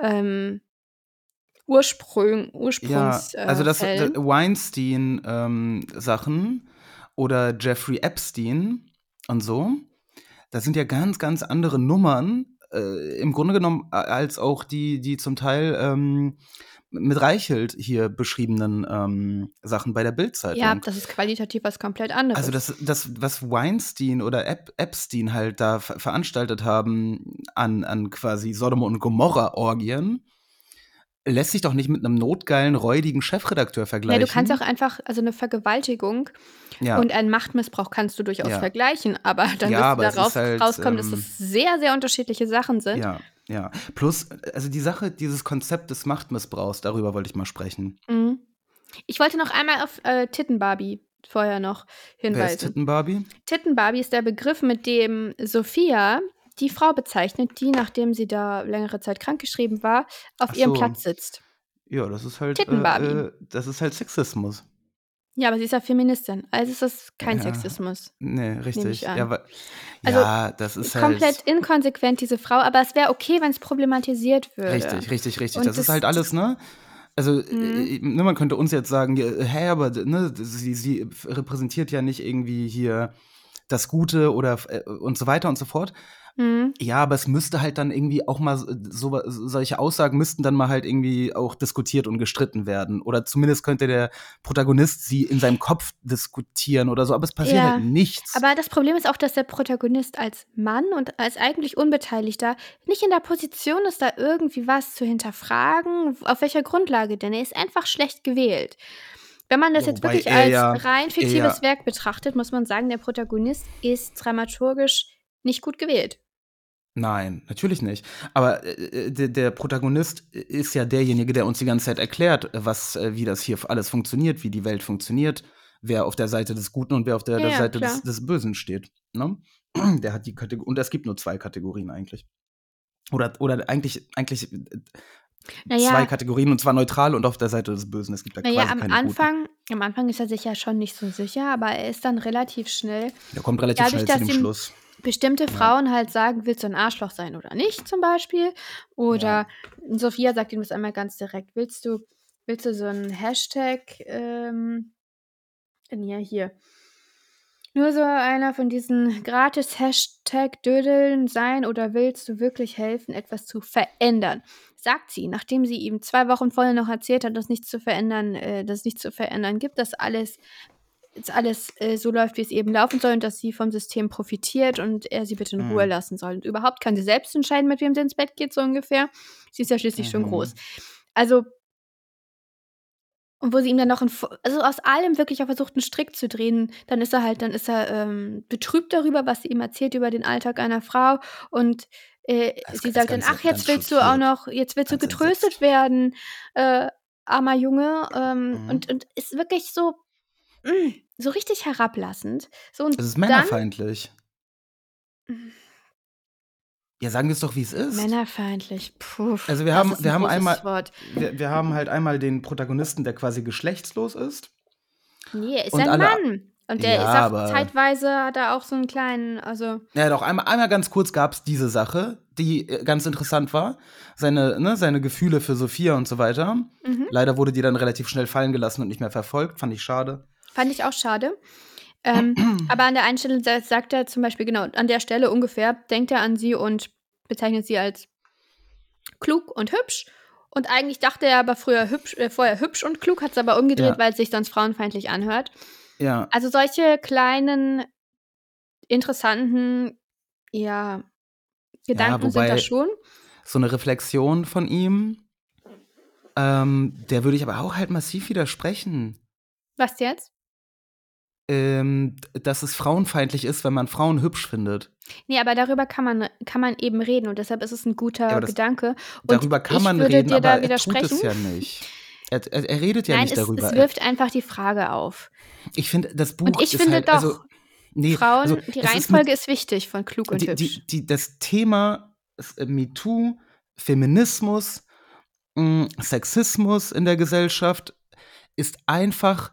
ähm, Ursprung, Ja, Ursprungs, also äh, das. Weinstein-Sachen oder Jeffrey Epstein und so, das sind ja ganz, ganz andere Nummern, äh, im Grunde genommen, als auch die, die zum Teil ähm, mit Reichelt hier beschriebenen ähm, Sachen bei der Bildzeitung. Ja, das ist qualitativ was komplett anderes. Also das, das, was Weinstein oder Ep Epstein halt da ver veranstaltet haben an, an quasi Sodom und Gomorra-Orgien, lässt sich doch nicht mit einem notgeilen, räudigen Chefredakteur ja, vergleichen. du kannst auch einfach, also eine Vergewaltigung ja. und einen Machtmissbrauch kannst du durchaus Ja. vergleichen, aber dann Ja, wirst du darauf halt, rauskommen, dass ähm, das sehr, sehr unterschiedliche Sachen sind. ja, ja. Plus, also die Sache, dieses Konzept des Machtmissbrauchs, darüber wollte ich mal sprechen. Mhm. Ich wollte noch einmal auf äh, Tittenbarbie vorher noch Wer ist hinweisen. Tittenbarbie? Tittenbarbie ist der Begriff, mit dem Sophia die Frau bezeichnet, die, nachdem sie da längere Zeit krankgeschrieben war, auf Ach ihrem so. Platz sitzt. Ja, das ist halt, Tittenbarbie. äh, äh, das ist halt Sexismus. Ja, aber sie ist ja Feministin, also ist das kein Ja. Sexismus. Nee, richtig. ich an. Ja, weil, Also, ja, das ist Komplett halt. inkonsequent, diese Frau, aber es wäre okay, wenn es problematisiert würde. Richtig, richtig, richtig. Und das, ist das- halt alles, ne? Also, Mhm. äh, ne, man könnte uns jetzt sagen, ja, hä, aber ne, sie, sie repräsentiert ja nicht irgendwie hier das Gute oder äh, und so weiter und so fort. Mhm. Ja, aber es müsste halt dann irgendwie auch mal so, so, solche Aussagen müssten dann mal halt irgendwie auch diskutiert und gestritten werden. Oder zumindest könnte der Protagonist sie in seinem Kopf diskutieren oder so, aber es passiert Ja, halt nichts. Aber das Problem ist auch, dass der Protagonist als Mann und als eigentlich Unbeteiligter nicht in der Position ist, da irgendwie was zu hinterfragen. Auf welcher Grundlage denn? Er ist einfach schlecht gewählt. Wenn man das jetzt wobei wirklich als ja- rein fiktives er- Werk betrachtet, muss man sagen, der Protagonist ist dramaturgisch nicht gut gewählt. Nein, natürlich nicht. Aber äh, der, der Protagonist ist ja derjenige, der uns die ganze Zeit erklärt, was, äh, wie das hier alles funktioniert, wie die Welt funktioniert, wer auf der Seite des Guten und wer auf der, Ja, der Seite des, des Bösen steht. Ne? Der hat die Kategorie und es gibt nur zwei Kategorien eigentlich. Oder, oder eigentlich, eigentlich äh, Naja. zwei Kategorien und zwar neutral und auf der Seite des Bösen. Es gibt da Naja, quasi am keine Anfang, am Anfang ist er sich ja schon nicht so sicher, aber er ist dann relativ schnell Guten. Der kommt relativ Dadurch, schnell zu dem Schluss. Bestimmte Frauen halt sagen, willst du ein Arschloch sein oder nicht, zum Beispiel. Oder Sophia sagt ihm das einmal ganz direkt. Willst du, willst du so einen Hashtag, ähm, ja, hier. Nur so einer von diesen gratis Hashtag-Dödeln sein oder willst du wirklich helfen, etwas zu verändern? Sagt sie, nachdem sie ihm zwei Wochen vorher noch erzählt hat, dass nichts zu verändern, äh, dass nichts zu verändern gibt, dass alles jetzt alles äh, so läuft, wie es eben laufen soll und dass sie vom System profitiert und er sie bitte in Mhm. Ruhe lassen soll. Und überhaupt kann sie selbst entscheiden, mit wem sie ins Bett geht, so ungefähr. Sie ist ja schließlich schon Mhm. groß. Also, und wo sie ihm dann noch, ein, Vo- also aus allem wirklich auch versucht, einen Strick zu drehen, dann ist er halt, dann ist er ähm, betrübt darüber, was sie ihm erzählt über den Alltag einer Frau und äh, sie sagt dann, ach, jetzt willst du auch noch, jetzt willst du getröstet werden, äh, armer Junge. Ähm, Mhm. und, und ist wirklich so, mm, so richtig herablassend. So und Es ist dann männerfeindlich. Ja, sagen wir es doch, wie es ist. männerfeindlich. Puh, Also wir haben, wir haben einmal, wir, wir haben halt einmal den Protagonisten, der quasi geschlechtslos ist. Nee, er ist ein alle- Mann. Und der Ja, ist auch zeitweise hat er auch so einen kleinen, also Ja, doch, einmal, einmal ganz kurz gab es diese Sache, die äh, ganz interessant war. Seine, ne, seine Gefühle für Sophia und so weiter. mhm. Leider wurde die dann relativ schnell fallen gelassen und nicht mehr verfolgt. Fand ich schade. Fand ich auch schade. Ähm, *clears throat* aber an der einen Stelle sa- sagt er zum Beispiel, genau, an der Stelle ungefähr, denkt er an sie und bezeichnet sie als klug und hübsch. Und eigentlich dachte er aber früher hübsch, äh, vorher hübsch und klug, hat es aber umgedreht, Ja. weil es sich sonst frauenfeindlich anhört. Ja, Also solche kleinen, interessanten, ja, Gedanken sind wobei- da schon. so eine Reflexion von ihm, ähm, der würde ich aber auch halt massiv widersprechen. Was jetzt? Ähm, dass es frauenfeindlich ist, wenn man Frauen hübsch findet. Nee, aber darüber kann man, kann man eben reden und deshalb ist es ein guter Ja, das- Gedanke. Und Darüber kann man reden, aber er tut es ja nicht. Er, er, er redet ja Nein, nicht es, darüber. es wirft einfach die Frage auf. ich finde, das Buch Und ich ist finde halt, doch, also, nee, Frauen, also, die ist Reihenfolge mit- ist, wichtig von klug und die, hübsch. die, die, das Thema ist, äh, MeToo, Feminismus, mh, Sexismus in der Gesellschaft ist einfach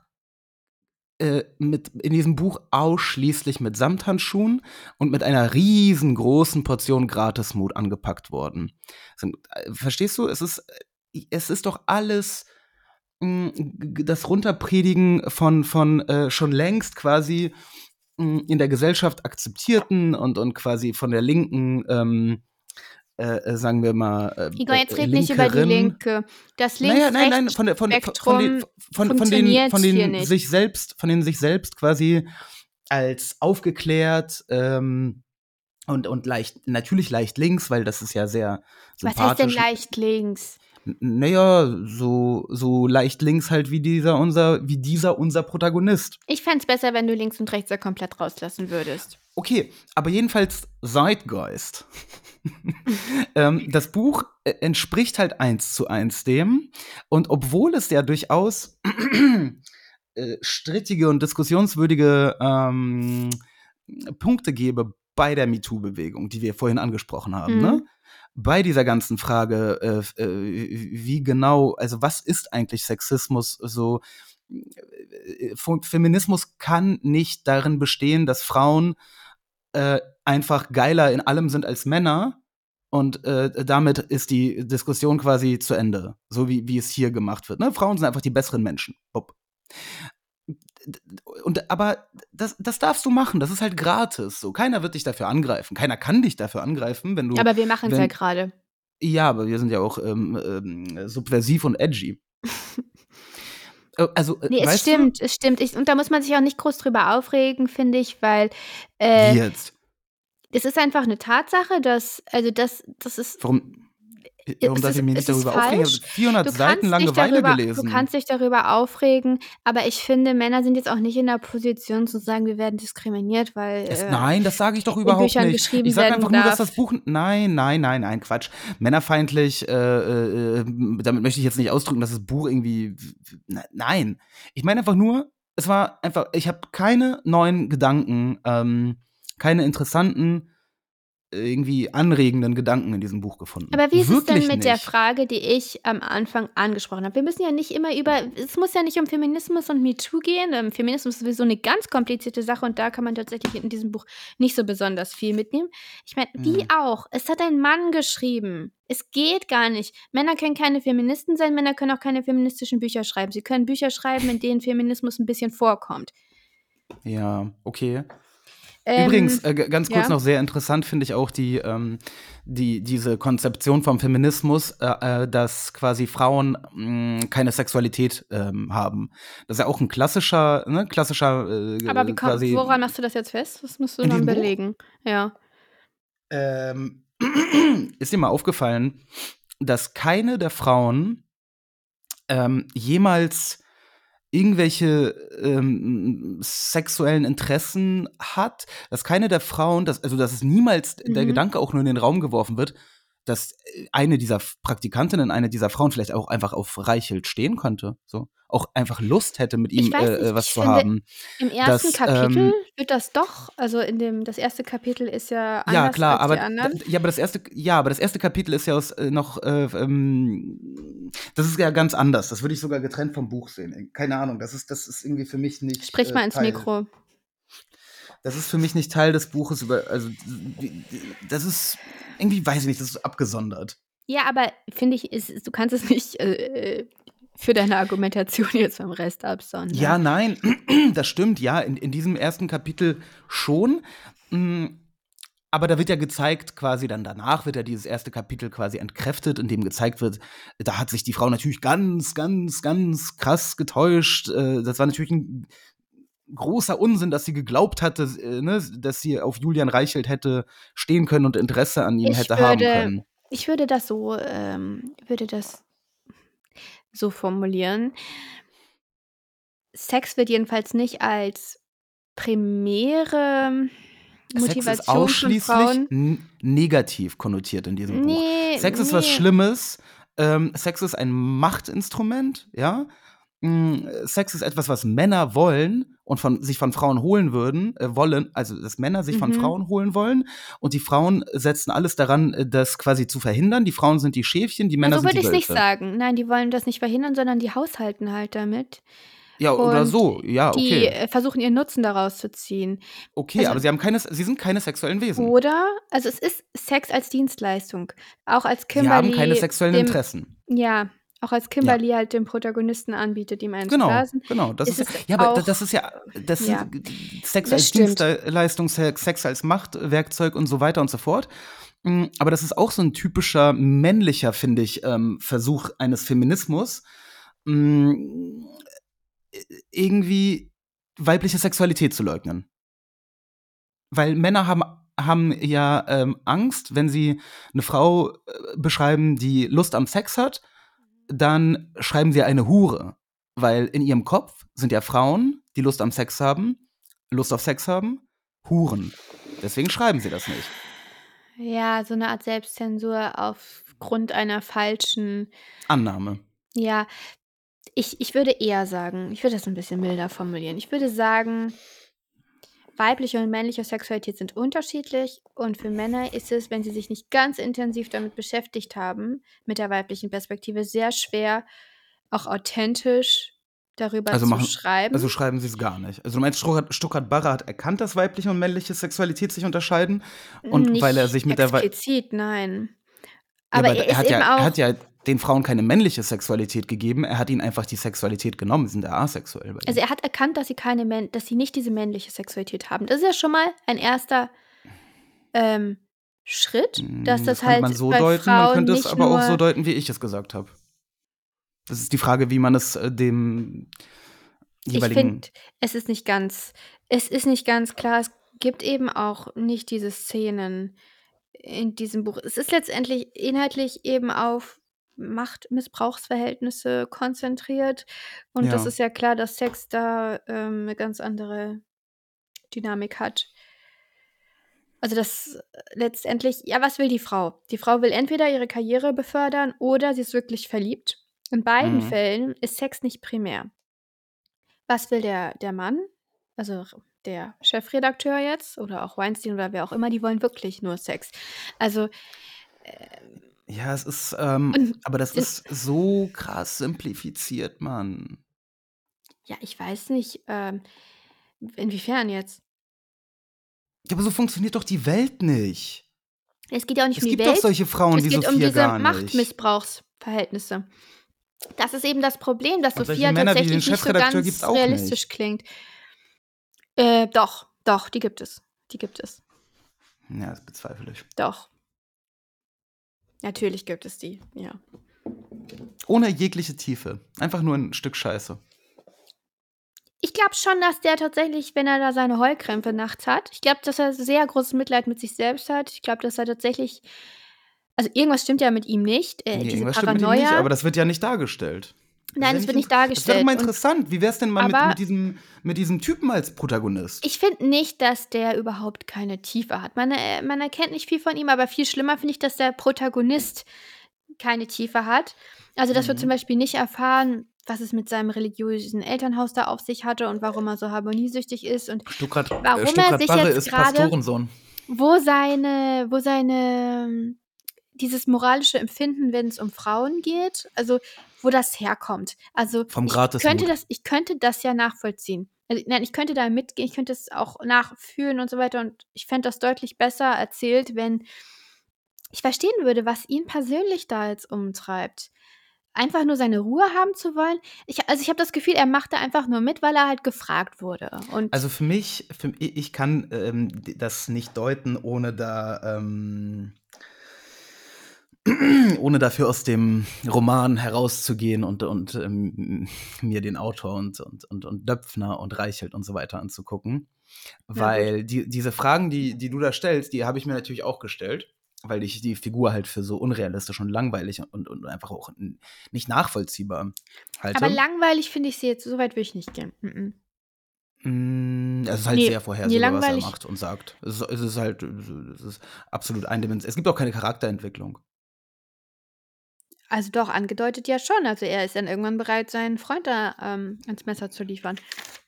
äh, mit, in diesem Buch ausschließlich mit Samthandschuhen und mit einer riesengroßen Portion Gratismut angepackt worden. Also, verstehst du? Es ist, äh, es ist doch alles g- das Runterpredigen von, von äh, schon längst quasi mh, in der Gesellschaft akzeptierten und, und quasi von der linken, ähm, äh, äh, sagen wir mal, äh, Igor, jetzt red nicht über die Linke. Das links naja, nein, nein, von, der, von, von, den, von, von den, von den sich selbst, von den sich selbst quasi als aufgeklärt ähm, und, und leicht, natürlich leicht links, weil das ist ja sehr Was heißt denn sympathisch. leicht links? Naja, so, so leicht links halt wie dieser unser, wie dieser unser Protagonist. Ich fände es besser, wenn du links und rechts da komplett rauslassen würdest. Okay, aber jedenfalls Zeitgeist. *laughs* ähm, das Buch äh, entspricht halt eins zu eins dem. Und obwohl es ja durchaus äh, strittige und diskussionswürdige ähm, Punkte gäbe bei der MeToo-Bewegung, die wir vorhin angesprochen haben, Mhm. ne? Bei dieser ganzen Frage, äh, äh, wie genau, also was ist eigentlich Sexismus so? äh, Fe- Feminismus kann nicht darin bestehen, dass Frauen äh, einfach geiler in allem sind als Männer. Und äh, damit ist die Diskussion quasi zu Ende, so wie, wie es hier gemacht wird. Ne? Frauen sind einfach die besseren Menschen. Bup. Und aber das, das darfst du machen, das ist halt gratis. So, keiner wird dich dafür angreifen. Keiner kann dich dafür angreifen, wenn du. Aber wir machen es ja gerade. Ja, aber wir sind ja auch ähm, ähm, subversiv und edgy. *laughs* Äh, also, äh, Nee, es stimmt, es stimmt. Ich, und da muss man sich auch nicht groß drüber aufregen, finde ich, weil Du, äh, jetzt? es ist einfach eine Tatsache, dass, also das, das ist Warum, darf ist- ich mich nicht darüber aufregen? Ich habe 400 Du Seiten Langeweile darüber, gelesen. du kannst dich darüber aufregen, aber ich finde, Männer sind jetzt auch nicht in der Position zu sagen, wir werden diskriminiert, weil. Es, äh, nein, das sage ich doch überhaupt Büchern nicht. Ich sage einfach nur, dass das Buch. Nein, nein, nein, nein, Quatsch. Männerfeindlich, äh, äh, damit möchte ich jetzt nicht ausdrücken, dass das Buch irgendwie. ne- Nein. Ich meine einfach nur, es war einfach, ich habe keine neuen Gedanken, ähm, keine interessanten, irgendwie anregenden Gedanken in diesem Buch gefunden. Aber wie ist Wirklich es denn mit der nicht. Frage, die ich am Anfang angesprochen habe? Wir müssen ja nicht immer über, es muss ja nicht um Feminismus und MeToo gehen. Ähm, Feminismus ist sowieso eine ganz komplizierte Sache und da kann man tatsächlich in diesem Buch nicht so besonders viel mitnehmen. Ich meine, wie Mhm. auch, es hat ein Mann geschrieben. Es geht gar nicht. Männer können keine Feministen sein, Männer können auch keine feministischen Bücher schreiben. Sie können Bücher schreiben, in denen Feminismus ein bisschen vorkommt. Ja, okay. Ähm, Übrigens, äh, g- ganz kurz ja. noch sehr interessant finde ich auch die, ähm, die, diese Konzeption vom Feminismus, äh, äh, dass quasi Frauen mh, keine Sexualität ähm, haben. Das ist ja auch ein klassischer, ne, klassischer äh, aber wie quasi. woran machst du das jetzt fest? Das musst du dann diesem Buch? belegen. Ja. Ähm, *clears throat* ist dir mal aufgefallen, dass keine der Frauen ähm, jemals irgendwelche ähm, sexuellen Interessen hat, dass keine der Frauen, dass, also dass es niemals der Mhm. Gedanke auch nur in den Raum geworfen wird, dass eine dieser Praktikantinnen, eine dieser Frauen vielleicht auch einfach auf Reichelt stehen könnte. So. Auch einfach Lust hätte, mit ihm äh, nicht, äh, was zu finde, haben. Im ersten Das, Kapitel ähm, wird das doch, also in dem, das erste Kapitel ist ja anders Ja, klar, als aber die anderen. ja, aber das erste, ja, aber das erste Kapitel ist ja aus, äh, noch, äh, ähm, das ist ja ganz anders. Das würde ich sogar getrennt vom Buch sehen. Keine Ahnung, das ist, das ist irgendwie für mich nicht. Sprich äh, mal ins Teil. Mikro. Das ist für mich nicht Teil des Buches über, also das ist irgendwie, weiß ich nicht, das ist abgesondert. Ja, aber finde ich, ist, du kannst es nicht äh, für deine Argumentation jetzt vom Rest absondern. Ja, nein, *clears throat* das stimmt, ja, in, in diesem ersten Kapitel schon. Mm, Aber da wird ja gezeigt, quasi dann danach wird ja dieses erste Kapitel quasi entkräftet, in dem gezeigt wird, da hat sich die Frau natürlich ganz, ganz, ganz krass getäuscht. Äh, Das war natürlich ein großer Unsinn, dass sie geglaubt hatte, äh, ne, dass sie auf Julian Reichelt hätte stehen können und Interesse an ihm Ich hätte haben würde- können. Ich würde das so, ähm, würde das so formulieren. Sex wird jedenfalls nicht als primäre Sex Motivation ist von ausschließlich negativ konnotiert in diesem Buch. Nee, Sex ist was nee. Schlimmes. Ähm, Sex ist ein Machtinstrument, ja. Mm, Sex ist etwas, was Männer wollen und von, sich von Frauen holen würden, äh, wollen, also dass Männer sich von Mhm. Frauen holen wollen und die Frauen setzen alles daran, äh, das quasi zu verhindern. Die Frauen sind die Schäfchen, die Männer so sind würde die ich es nicht sagen. Nein, die wollen das nicht verhindern, sondern die haushalten halt damit. Ja, oder so, ja, Die okay. äh, versuchen ihren Nutzen daraus zu ziehen. Okay, also- aber sie haben keine, sie sind keine sexuellen Wesen. Oder, also es ist Sex als Dienstleistung. Auch als Sie Kimberly. haben keine sexuellen dem, Interessen. Ja, auch als Kimberly halt dem Protagonisten anbietet, ihm einen Genau, blasen. genau. Das ist ist, es ja, aber das ist ja, das Ja. Sex Das als stimmt. Dienstleistung, Sex, als Machtwerkzeug und so weiter und so fort. Mm, Aber das ist auch so ein typischer männlicher, finde ich, ähm, Versuch eines Feminismus, mm, irgendwie weibliche Sexualität zu leugnen. Weil Männer haben, haben ja ähm, Angst, wenn sie eine Frau äh, beschreiben, die Lust am Sex hat, dann schreiben sie eine Hure. Weil in ihrem Kopf sind ja Frauen, die Lust am Sex haben, Lust auf Sex haben, Huren. Deswegen schreiben sie das nicht. Ja, so eine Art Selbstzensur aufgrund einer falschen. Annahme. Ja, ich, ich würde eher sagen, ich würde das ein bisschen milder formulieren. Ich würde sagen, weibliche und männliche Sexualität sind unterschiedlich und für Männer ist es, wenn sie sich nicht ganz intensiv damit beschäftigt haben, mit der weiblichen Perspektive, sehr schwer, auch authentisch darüber Also zu machen- schreiben. Also schreiben sie es gar nicht. Also du meinst, Stuttgart, Stuttgart Barre hat erkannt, dass weibliche und männliche Sexualität sich unterscheiden? Und Nicht weil er sich mit der Wei- explizit, nein. Ja, Aber aber er er, hat ja, er hat ja den Frauen keine männliche Sexualität gegeben, er hat ihnen einfach die Sexualität genommen, sie sind ja asexuell bei. Also er hat erkannt, dass sie keine Män dass sie nicht diese männliche Sexualität haben. Das ist ja schon mal ein erster ähm, Schritt, Mm, dass das, könnte halt man so bei deuten, Frauen man könnte es aber auch so deuten, wie ich es gesagt habe. Das ist die Frage, wie man es äh, dem ich jeweiligen finde, es ist nicht ganz, es ist nicht ganz klar. Es gibt eben auch nicht diese Szenen in diesem Buch. Es ist letztendlich inhaltlich eben auf Machtmissbrauchsverhältnisse konzentriert. Und das Ja. ist ja klar, dass Sex da ähm, eine ganz andere Dynamik hat. Also das äh, letztendlich, ja, was will die Frau? Die Frau will entweder ihre Karriere befördern oder sie ist wirklich verliebt. In beiden Mhm. Fällen ist Sex nicht primär. Was will der, der Mann? Also der Chefredakteur jetzt oder auch Weinstein oder wer auch immer, die wollen wirklich nur Sex. Also Ja, es ist, ähm, Und aber das ist so krass simplifiziert, Mann. ja, ich weiß nicht, ähm, inwiefern jetzt. Ja, aber so funktioniert doch die Welt nicht. Es geht ja auch nicht Es um die gibt Welt. doch solche Frauen es wie geht Sophia um diese gar nicht. Machtmissbrauchsverhältnisse. Das ist eben das Problem, dass Und solche Sophia Männer wie den tatsächlich nicht so Chefredakteur ganz gibt's auch realistisch nicht. klingt. Äh, doch, doch, die gibt es. Die gibt es. Ja, das bezweifle ich. Doch. Natürlich gibt es die, ja. Ohne jegliche Tiefe. Einfach nur ein Stück Scheiße. Ich glaube schon, dass der tatsächlich, wenn er da seine Heulkrämpfe nachts hat, ich glaube, dass er sehr großes Mitleid mit sich selbst hat. Ich glaube, dass er tatsächlich. Also irgendwas stimmt ja mit ihm nicht. Äh, Nee, diese irgendwas stimmt mit ihm Paranoia. nicht, aber das wird ja nicht dargestellt. Nein, es wird nicht Das wäre dargestellt. doch mal Und interessant. Wie wäre es denn mal mit, mit, diesem, mit diesem Typen als Protagonist? ich finde nicht, dass der überhaupt keine Tiefe hat. Man, äh, man erkennt nicht viel von ihm, aber viel schlimmer finde ich, dass der Protagonist keine Tiefe hat. Also, dass wir Mhm. zum Beispiel nicht erfahren, was es mit seinem religiösen Elternhaus da auf sich hatte und warum er so harmoniesüchtig ist und Stuttgart, Warum er äh, Stuttgart sich Barre jetzt gerade- wo seine, wo seine, dieses moralische Empfinden, wenn es um Frauen geht, also wo das herkommt. Also Vom ich könnte das, ich könnte das ja nachvollziehen. Also, nein, ich könnte da mitgehen, ich könnte es auch nachfühlen und so weiter. Und ich fände das deutlich besser erzählt, wenn ich verstehen würde, was ihn persönlich da jetzt umtreibt. Einfach nur seine Ruhe haben zu wollen. Ich, also ich habe das Gefühl, er macht da einfach nur mit, weil er halt gefragt wurde. Und Also für mich, für, ich kann ähm, das nicht deuten, ohne da, ähm, *clears throat* ohne dafür aus dem Roman herauszugehen und, und ähm, mir den Autor und, und, und, und Döpfner und Reichelt und so weiter anzugucken. Weil die, diese Fragen, die, die du da stellst, die habe ich mir natürlich auch gestellt, weil ich die Figur halt für so unrealistisch und langweilig und, und einfach auch nicht nachvollziehbar halte. aber langweilig finde ich sie jetzt, so weit will ich nicht gehen. Mhm. Mm, Es ist halt Nee, sehr vorhersehbar, nee, was er macht und sagt. Es ist, es ist halt es ist absolut eindimensional. Es gibt auch keine Charakterentwicklung. Also doch, angedeutet ja schon. Also er ist dann irgendwann bereit, seinen Freund da ähm, ans Messer zu liefern.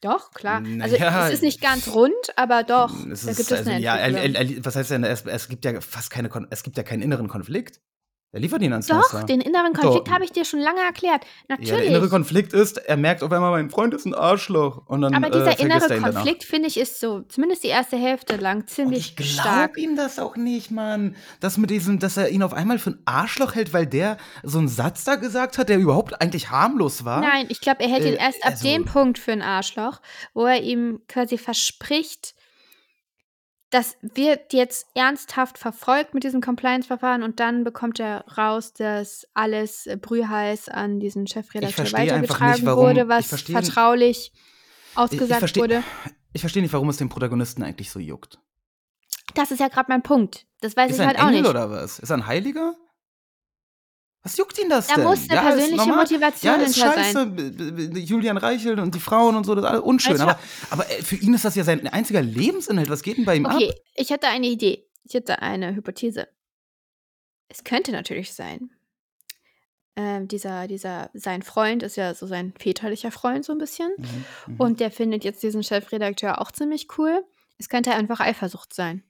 Doch, klar. Also Naja, es ist nicht ganz rund, aber doch, Es da gibt es also, eine ja, er, er, was heißt denn, es, es gibt ja fast keine, es gibt ja keinen inneren Konflikt. Er liefert ihn ans Doch, Messer. den inneren Konflikt habe ich dir schon lange erklärt. ja, der Natürlich. innere Konflikt ist, er merkt auf einmal, mein Freund ist ein Arschloch. Und dann, aber äh, dieser vergisst innere er. Konflikt, finde ich, ist so, zumindest die erste Hälfte lang, Und ziemlich ich stark. glaube ihm das auch nicht, Mann. Das mit diesem, dass er ihn auf einmal für ein Arschloch hält, weil der so einen Satz da gesagt hat, der überhaupt eigentlich harmlos war. Nein, ich glaube, er hält ihn Äh, erst ab also- dem Punkt für ein Arschloch, wo er ihm quasi verspricht, das wird jetzt ernsthaft verfolgt mit diesem Compliance-Verfahren und dann bekommt er raus, dass alles äh, brühheiß an diesen Chefredakteur verstehe weitergetragen nicht, warum- wurde, was verstehe- vertraulich Ich, ich ausgesagt verstehe wurde. ich versteh nicht, warum es dem Protagonisten eigentlich so juckt. Das ist ja gerade mein Punkt. Das weiß ist ich er ein halt auch Engel nicht. oder was? Ist er ein Heiliger? Was juckt ihn das Da denn? muss eine ist persönliche. Motivation ja, ist scheiße. sein. Julian Reichelt und die Frauen und so, das ist alles unschön. Aber aber äh, für ihn ist das ja sein einziger Lebensinhalt. Was geht denn bei ihm Okay, ab? ich hätte eine Idee. Ich hätte eine Hypothese. Es könnte natürlich sein, ähm, dieser, dieser, sein Freund ist ja so sein väterlicher Freund so ein bisschen. Mhm. Und der findet jetzt diesen Chefredakteur auch ziemlich cool. Es könnte einfach Eifersucht sein.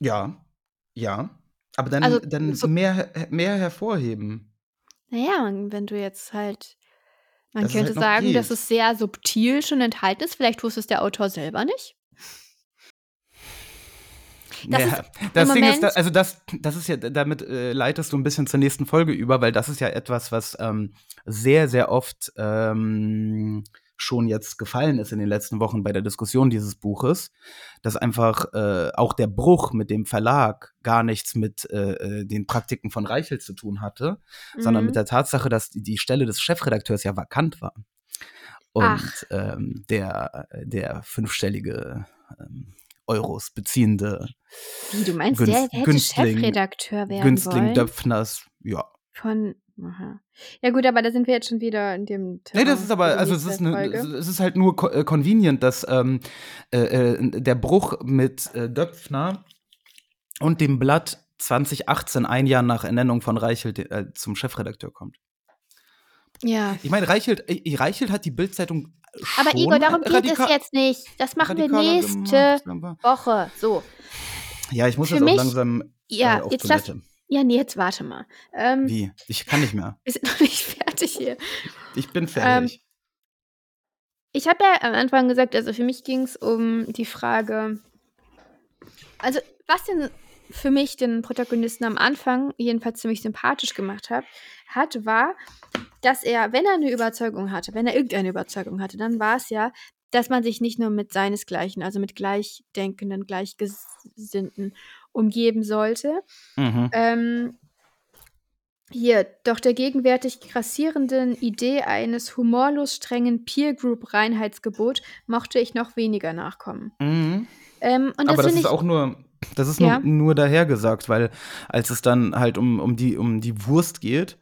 Ja, ja. Aber dann, Also, dann so- mehr, mehr hervorheben. Naja, wenn du jetzt halt. Man Dass es könnte halt sagen, dass geht. es sehr subtil schon enthalten ist. Vielleicht wusste es der Autor selber nicht. Das naja, ist das Ding ist, Moment- also das, das ist ja, damit äh, leitest du ein bisschen zur nächsten Folge über, weil das ist ja etwas, was ähm, sehr, sehr oft ähm, schon jetzt gefallen ist in den letzten Wochen bei der Diskussion dieses Buches, dass einfach äh, auch der Bruch mit dem Verlag gar nichts mit äh, äh, den Praktiken von Reichelt zu tun hatte, sondern Mhm. mit der Tatsache, dass die, die Stelle des Chefredakteurs ja vakant war. Und ähm, der, der fünfstellige ähm, Euros beziehende Wie, du meinst, Günst- der hätte Günstling- Chefredakteur werden Günstling wollen? Döpfners, ja. Von. Aha. Ja, gut, aber da sind wir jetzt schon wieder in dem Nee, Terrain das ist aber, also es ist, ne, Folge. es ist halt nur co äh, convenient, dass ähm, äh, äh, der Bruch mit äh, Döpfner und dem Blatt 2018, ein Jahr nach Ernennung von Reichelt äh, zum Chefredakteur kommt. Ja. Ich meine, Reichelt, äh, Reichelt hat die Bildzeitung Aber schon Igor, darum geht es jetzt nicht. Das machen wir nächste gemacht, aber- Woche. So. Ja, ich muss Für jetzt auch mich- langsam Ja, auf jetzt lass. Ja, nee, jetzt warte mal. Ähm, Wie? Ich kann nicht mehr. wir sind *laughs* noch nicht fertig hier. Ich bin fertig. Ich habe ja am Anfang gesagt, also für mich ging es um die Frage, also was denn für mich den Protagonisten am Anfang jedenfalls ziemlich sympathisch gemacht hat, hat, war, dass er, wenn er eine Überzeugung hatte, wenn er irgendeine Überzeugung hatte, dann war es ja, dass man sich nicht nur mit seinesgleichen, also mit gleichdenkenden, gleichgesinnten umgeben sollte, mhm. ähm, hier, doch der gegenwärtig grassierenden Idee eines humorlos strengen Peer-Group-Reinheitsgebot mochte ich noch weniger nachkommen. Mhm. Ähm, das Aber das ist auch nur, das ist Ja. nur, nur dahergesagt, weil als es dann halt um, um, die, um die Wurst geht,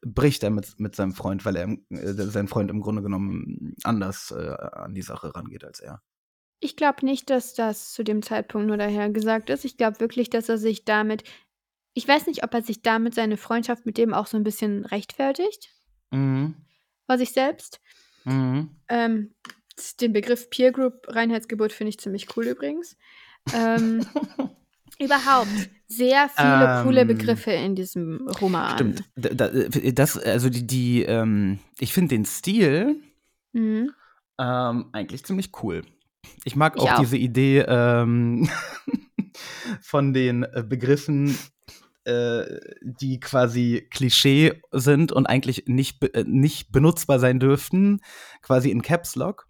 bricht er mit, mit seinem Freund, weil er äh, sein Freund im Grunde genommen anders äh, an die Sache rangeht als er. Ich glaube nicht, dass das zu dem Zeitpunkt nur daher gesagt ist. Ich glaube wirklich, dass er sich damit ich weiß nicht, ob er sich damit seine Freundschaft mit dem auch so ein bisschen rechtfertigt Mhm. vor sich selbst. Mhm. Ähm, den Begriff Peer Group Reinheitsgebot finde ich ziemlich cool übrigens. Ähm, *laughs* überhaupt sehr viele coole Ähm, Begriffe in diesem Roman. Stimmt. Äh, das, also die, die ähm, ich finde den Stil Mhm. ähm, eigentlich ziemlich cool. Ich mag Ich auch, auch. diese Idee ähm, *laughs* von den äh, Begriffen, äh, die quasi Klischee sind und eigentlich nicht, äh, nicht benutzbar sein dürften, quasi in Caps Lock.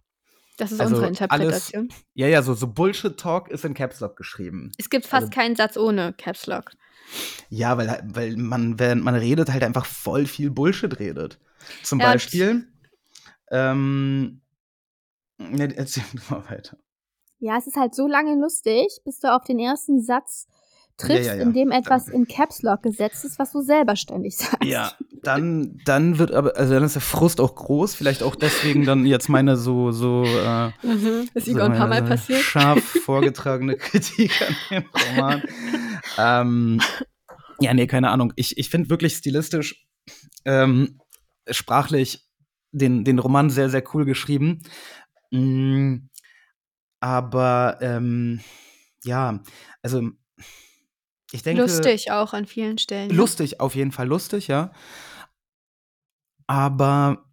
Das ist Also unsere alles- Interpretation. Ja, ja, so, so Bullshit-Talk ist in Caps Lock geschrieben. Es gibt fast also- keinen Satz ohne Caps Lock. Ja, weil, weil man, während man redet, halt einfach voll viel Bullshit redet. Zum Ja, Beispiel, ähm, ne, erzähl *laughs* mal weiter. Ja, es ist halt so lange lustig, bis du auf den ersten Satz triffst, Ja, ja, ja. in dem etwas Danke. in Caps Lock gesetzt ist, was du selber ständig sagst. Ja, dann, dann wird aber, also dann ist der Frust auch groß, vielleicht auch deswegen dann jetzt meine so, so, äh, Mhm. Ist so ein paar Mal passiert. scharf *laughs* vorgetragene Kritik an dem Roman. ähm, ja, nee, keine Ahnung. Ich, ich finde wirklich stilistisch, ähm, sprachlich den, den Roman sehr, sehr cool geschrieben. Mm, aber, ähm, ja, also, ich denke. Lustig auch an vielen Stellen. ne? Lustig, auf jeden Fall lustig, ja. Aber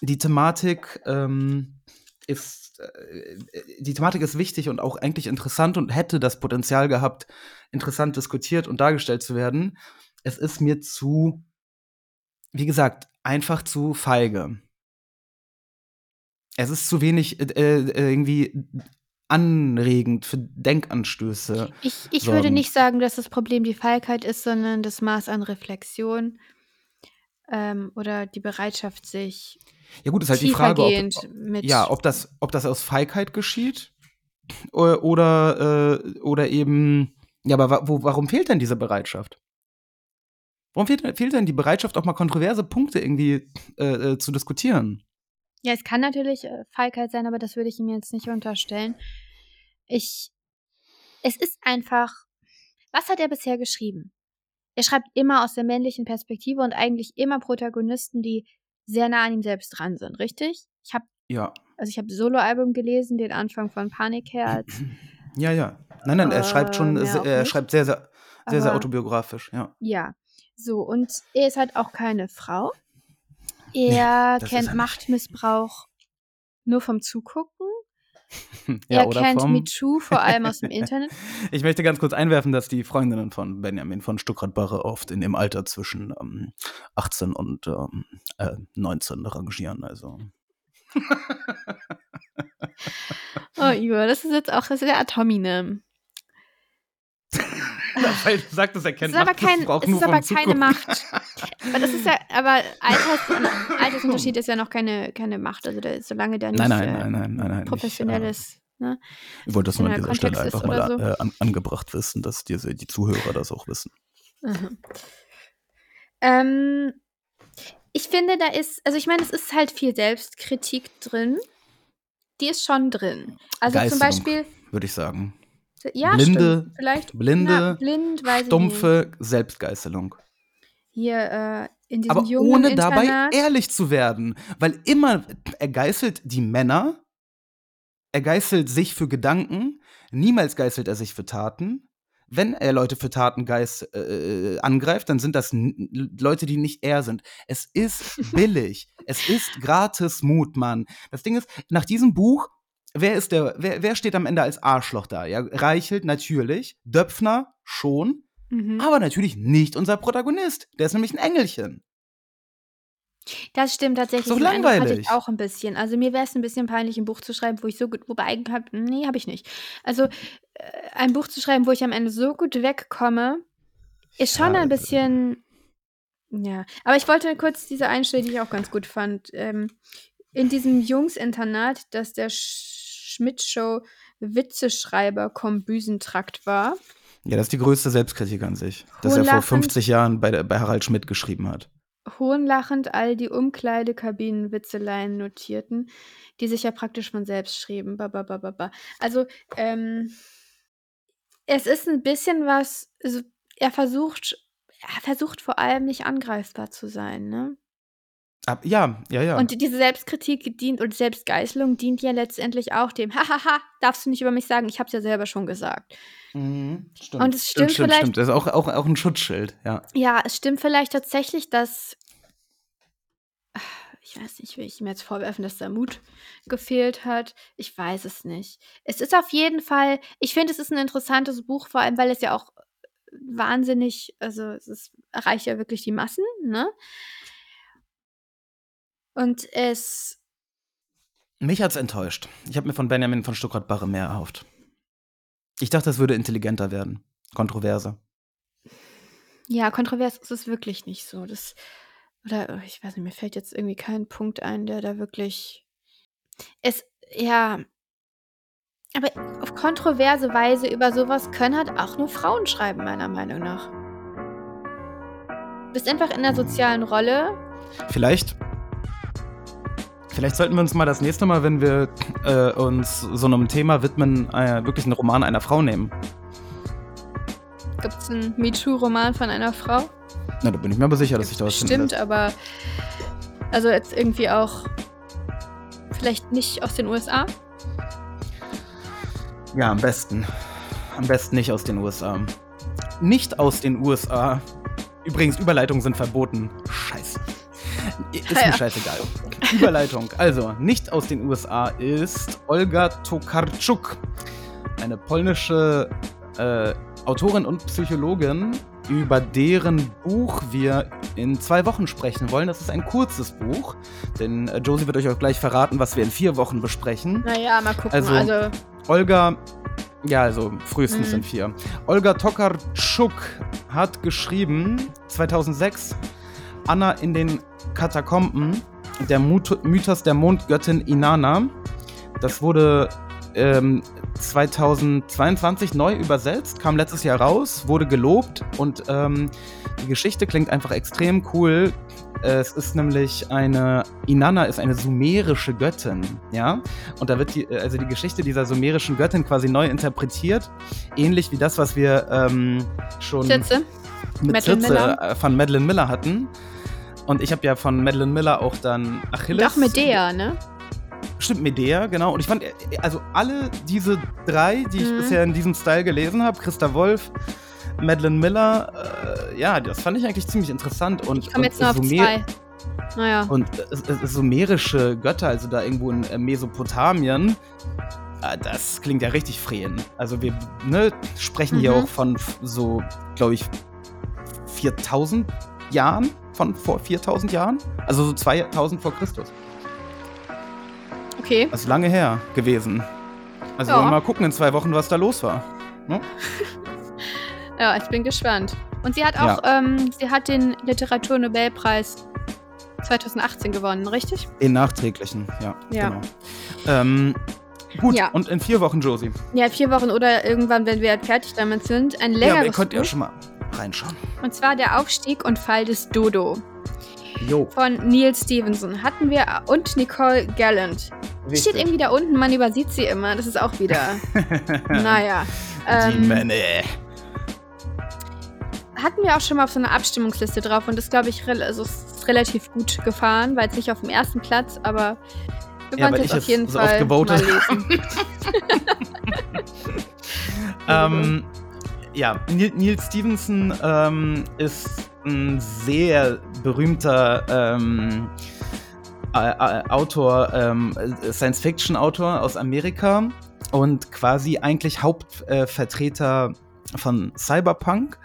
die Thematik ähm, ist äh, die Thematik ist wichtig und auch eigentlich interessant und hätte das Potenzial gehabt, interessant diskutiert und dargestellt zu werden. Es ist mir zu, wie gesagt, einfach zu feige. Es ist zu wenig äh, äh, irgendwie anregend für Denkanstöße. Ich, ich würde nicht sagen, dass das Problem die Feigheit ist, sondern das Maß an Reflexion ähm, oder die Bereitschaft, sich Ja gut, ist halt die Frage, ob, mit. Ja, ob das, ob das aus Feigheit geschieht oder, oder, äh, oder eben, ja, aber wo, warum fehlt denn diese Bereitschaft? Warum fehlt, fehlt denn die Bereitschaft, auch mal kontroverse Punkte irgendwie äh, äh, zu diskutieren? Ja, es kann natürlich äh, Feigheit sein, aber das würde ich ihm jetzt nicht unterstellen. Ich. Es ist einfach. Was hat er bisher geschrieben? Er schreibt immer aus der männlichen Perspektive und eigentlich immer Protagonisten, die sehr nah an ihm selbst dran sind, richtig? Ich habe Ja, also ich habe Soloalbum gelesen, den Anfang von Panikherz. *clears throat* ja, ja. Nein, nein, er Äh, schreibt schon, auch er nicht. schreibt sehr, sehr, sehr, sehr autobiografisch, ja. Ja, so und er ist halt auch keine Frau. Er das ist er kennt. Machtmissbrauch nur vom Zugucken. *laughs* ja er kennt vom- MeToo vor allem aus dem *laughs* Internet. Ich möchte ganz kurz einwerfen, dass die Freundinnen von Benjamin von Stuckrad-Barre oft in dem Alter zwischen ähm, 18 und ähm, äh, 19 rangieren. Also. *laughs* Oh, Igor, das ist jetzt auch sehr Atomine. *laughs* Weil du sagtest, er Es kennt ist aber, kein, es ist aber keine. Macht. *laughs* Aber das ist ja, aber Alters, Altersunterschied ist ja noch keine, keine Macht. Also der, solange der nicht Nein, nein, äh, nein, nein, nein, professionell ich, äh, ist. Ne? Ich wollte das nur an in dieser Stelle einfach ist mal so. äh, an, angebracht wissen, dass die, die Zuhörer das auch wissen. Mhm. Ähm, ich finde, da ist, also ich meine, es ist halt viel Selbstkritik drin. Die ist schon drin. Also zum Geißelung. Beispiel, Würde ich sagen. Ja, Blinde- stimmt. Vielleicht blinde, na, blind. Stumpfe Selbstgeißelung. Hier äh, in diesem Aber jungen ohne dabei Internat. ehrlich zu werden. Weil immer, er geißelt die Männer, er geißelt sich für Gedanken, niemals geißelt er sich für Taten. Wenn er Leute für Taten geiß, äh, angreift, dann sind das Leute, die nicht er sind. Es ist *laughs* billig. es ist gratis Mut, Mann. Das Ding ist, nach diesem Buch, wer ist der, wer, wer steht am Ende als Arschloch da? Ja, Reichelt natürlich, Döpfner schon, Mhm. aber natürlich nicht unser Protagonist. Der ist nämlich ein Engelchen. Das stimmt tatsächlich. Den Eindruck hatte langweilig. ich auch ein bisschen. Also mir wäre es ein bisschen peinlich, ein Buch zu schreiben, wo ich so gut, wobei eigentlich hab, nee, habe ich nicht. Also äh, ein Buch zu schreiben, wo ich am Ende so gut wegkomme, ist schon Ja, ein bisschen, ja. Aber ich wollte kurz diese Einstellung, die ich auch ganz gut fand, ähm, in diesem Jungsinternat, dass der Schmidt-Show Witzeschreiber Kombüsentrakt war. Ja, das ist die größte Selbstkritik an sich. Dass er vor Lachen. 50 Jahren bei, der, bei Harald Schmidt geschrieben hat. hohnlachend all die Umkleidekabinenwitzeleien notierten, die sich ja praktisch von selbst schrieben. Ba, ba, ba, ba, ba. Also, ähm, es ist ein bisschen was, also er versucht, er versucht vor allem nicht angreifbar zu sein, ne? Ab, ja, ja, ja. Und diese Selbstkritik dient und Selbstgeißelung dient ja letztendlich auch dem, hahaha, darfst du nicht über mich sagen, ich hab's ja selber schon gesagt. Mhm, stimmt. Und es stimmt, stimmt, vielleicht. stimmt. Das ist auch, auch, auch ein Schutzschild, ja. Ja, es stimmt vielleicht tatsächlich, dass. Ich weiß nicht, will ich ihm jetzt vorwerfen, dass da Mut gefehlt hat. Ich weiß es nicht. Es ist auf jeden Fall, ich finde, es ist ein interessantes Buch, vor allem, weil es ja auch wahnsinnig, also es ist, erreicht ja wirklich die Massen, ne? Und es. Mich hat's enttäuscht. Ich habe mir von Benjamin von Stuckrad-Barre mehr erhofft. Ich dachte, es würde intelligenter werden. Kontroverser. Ja, kontrovers ist es wirklich nicht so. Das, oder oh, ich weiß nicht, mir fällt jetzt irgendwie kein Punkt ein, der da wirklich. Es, ja. Aber auf kontroverse Weise über sowas können halt auch nur Frauen schreiben, meiner Meinung nach. Du bist einfach in einer sozialen Rolle. Vielleicht. Vielleicht sollten wir uns mal das nächste Mal, wenn wir äh, uns so einem Thema widmen, äh, wirklich einen Roman einer Frau nehmen. Gibt es einen MeToo-Roman von einer Frau? Na, da bin ich mir aber sicher, dass ich da was Stimmt, finde. aber. Also jetzt irgendwie auch. Vielleicht nicht aus den USA? Ja, am besten. Am besten nicht aus den USA. Nicht aus den USA. Übrigens, Überleitungen sind verboten. Scheiße. Ist Ja, mir scheißegal. Überleitung. Also, nicht aus den USA ist Olga Tokarczuk. Eine polnische äh, Autorin und Psychologin, über deren Buch wir in zwei Wochen sprechen wollen. Das ist ein kurzes Buch, denn äh, Josie wird euch auch gleich verraten, was wir in vier Wochen besprechen. Naja, mal gucken. Also- Also, Olga, ja, also frühestens Mhm. in vier. Olga Tokarczuk hat geschrieben, 2006, Anna in den Katakomben, der Mut Mythos der Mondgöttin Inanna. Das wurde ähm, 2022 neu übersetzt, kam letztes Jahr raus, wurde gelobt und ähm, die Geschichte klingt einfach extrem cool. Es ist nämlich eine, Inanna ist eine sumerische Göttin, ja. Und da wird die, also die Geschichte dieser sumerischen Göttin quasi neu interpretiert. Ähnlich wie das, was wir ähm, schon Sitze. mit Madeline Miller. äh, von Madeline Miller hatten. Und ich habe ja von Madeline Miller auch dann Achilles. Auch Medea, ne? Stimmt, Medea, genau. Und ich fand, äh, also alle diese drei, die ich Mhm. bisher in diesem Style gelesen habe, Christa Wolf, Madeline Miller, äh, ja, das fand ich eigentlich ziemlich interessant. Und, Ich komme jetzt nur auf Sumer- zwei. Naja. Und äh, äh, sumerische Götter, also da irgendwo in äh, Mesopotamien, äh, das klingt ja richtig frehen. Also wir ne, sprechen hier Mhm. auch von so, glaube ich, 4000 Jahren, von vor 4000 Jahren. Also so 2000 vor Christus. Okay. Das ist lange her gewesen. Also Ja. wollen wir mal gucken in zwei Wochen, was da los war. Ne? *laughs* Ja, ich bin gespannt. Und sie hat auch, ähm, sie hat den Literaturnobelpreis 2018 gewonnen, richtig? Den nachträglichen, ja. Ja. Genau. Ähm, gut, Ja. und in vier Wochen, Josie. Ja, vier Wochen oder irgendwann, wenn wir fertig damit sind. Ein Ja, längeres aber ihr könnt ja Buch. schon mal reinschauen. Und zwar der Aufstieg und Fall des Dodo Jo. von Neil Stevenson hatten wir und Nicole Gallant. Die steht irgendwie da unten, man übersieht sie immer. Das ist auch wieder. *laughs* naja. Die Ähm, Männer. hatten wir auch schon mal auf so einer Abstimmungsliste drauf und das glaube ich rel also ist relativ gut gefahren, weil es nicht auf dem ersten Platz, aber wir Ja, es auf jeden so oft Fall gewotet mal lesen. *laughs* *laughs* Ähm, ja, Neil, Stevenson ähm, ist ein sehr berühmter ähm, äh, äh, Autor, ähm, Science-Fiction-Autor aus Amerika und quasi eigentlich Hauptvertreter von Cyberpunk.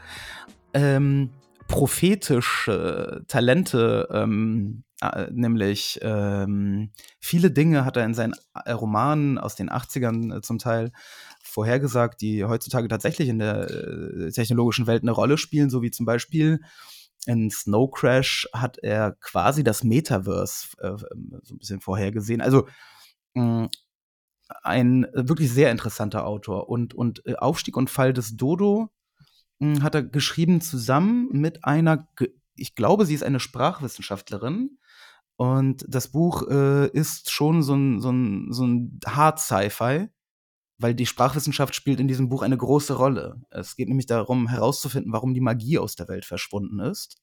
Ähm, prophetische Talente, ähm, äh, nämlich ähm, viele Dinge hat er in seinen äh, Romanen aus den 80ern äh, zum Teil vorhergesagt, die heutzutage tatsächlich in der äh, technologischen Welt eine Rolle spielen, so wie zum Beispiel in Snow Crash hat er quasi das Metaverse äh, so ein bisschen vorhergesehen. Also mh, ein wirklich sehr interessanter Autor. Und, und äh, Aufstieg und Fall des Dodo mh, hat er geschrieben zusammen mit einer ich glaube, sie ist eine Sprachwissenschaftlerin. Und das Buch äh, ist schon so ein, so ein, so ein Hard-Sci-Fi, weil die Sprachwissenschaft spielt in diesem Buch eine große Rolle. Es geht nämlich darum, herauszufinden, warum die Magie aus der Welt verschwunden ist.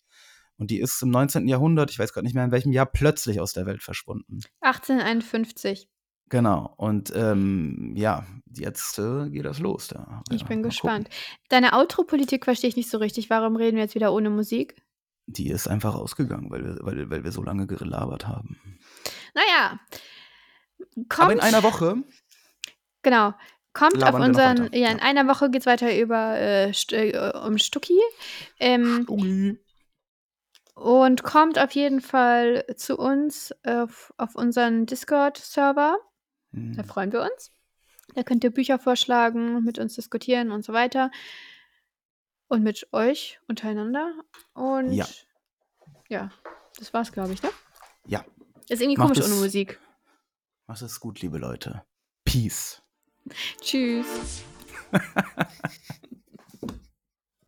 Und die ist im 19. Jahrhundert, ich weiß gerade nicht mehr in welchem Jahr, plötzlich aus der Welt verschwunden. 1851. Genau. Und ähm, ja, jetzt äh, geht das los. Da. Ich Ja, bin mal gespannt. gucken. Deine Outro-Politik verstehe ich nicht so richtig. Warum reden wir jetzt wieder ohne Musik? Die ist einfach ausgegangen, weil wir, weil, weil wir so lange gelabert haben. Naja. Aber Kommt, in einer Woche, genau. Kommt auf labern unseren, ja, in Ja. einer Woche geht es weiter über äh, St äh, um Stucki. Ähm, Ui. und kommt auf jeden Fall zu uns auf, auf unseren Discord-Server. Da Hm. freuen wir uns. Da könnt ihr Bücher vorschlagen, mit uns diskutieren und so weiter. Und mit euch untereinander. Und Ja. ja, das war's, glaube ich, ne? Ja. Ist irgendwie Macht komisch ohne Musik. Macht es gut, liebe Leute. Peace. Tschüss. *laughs*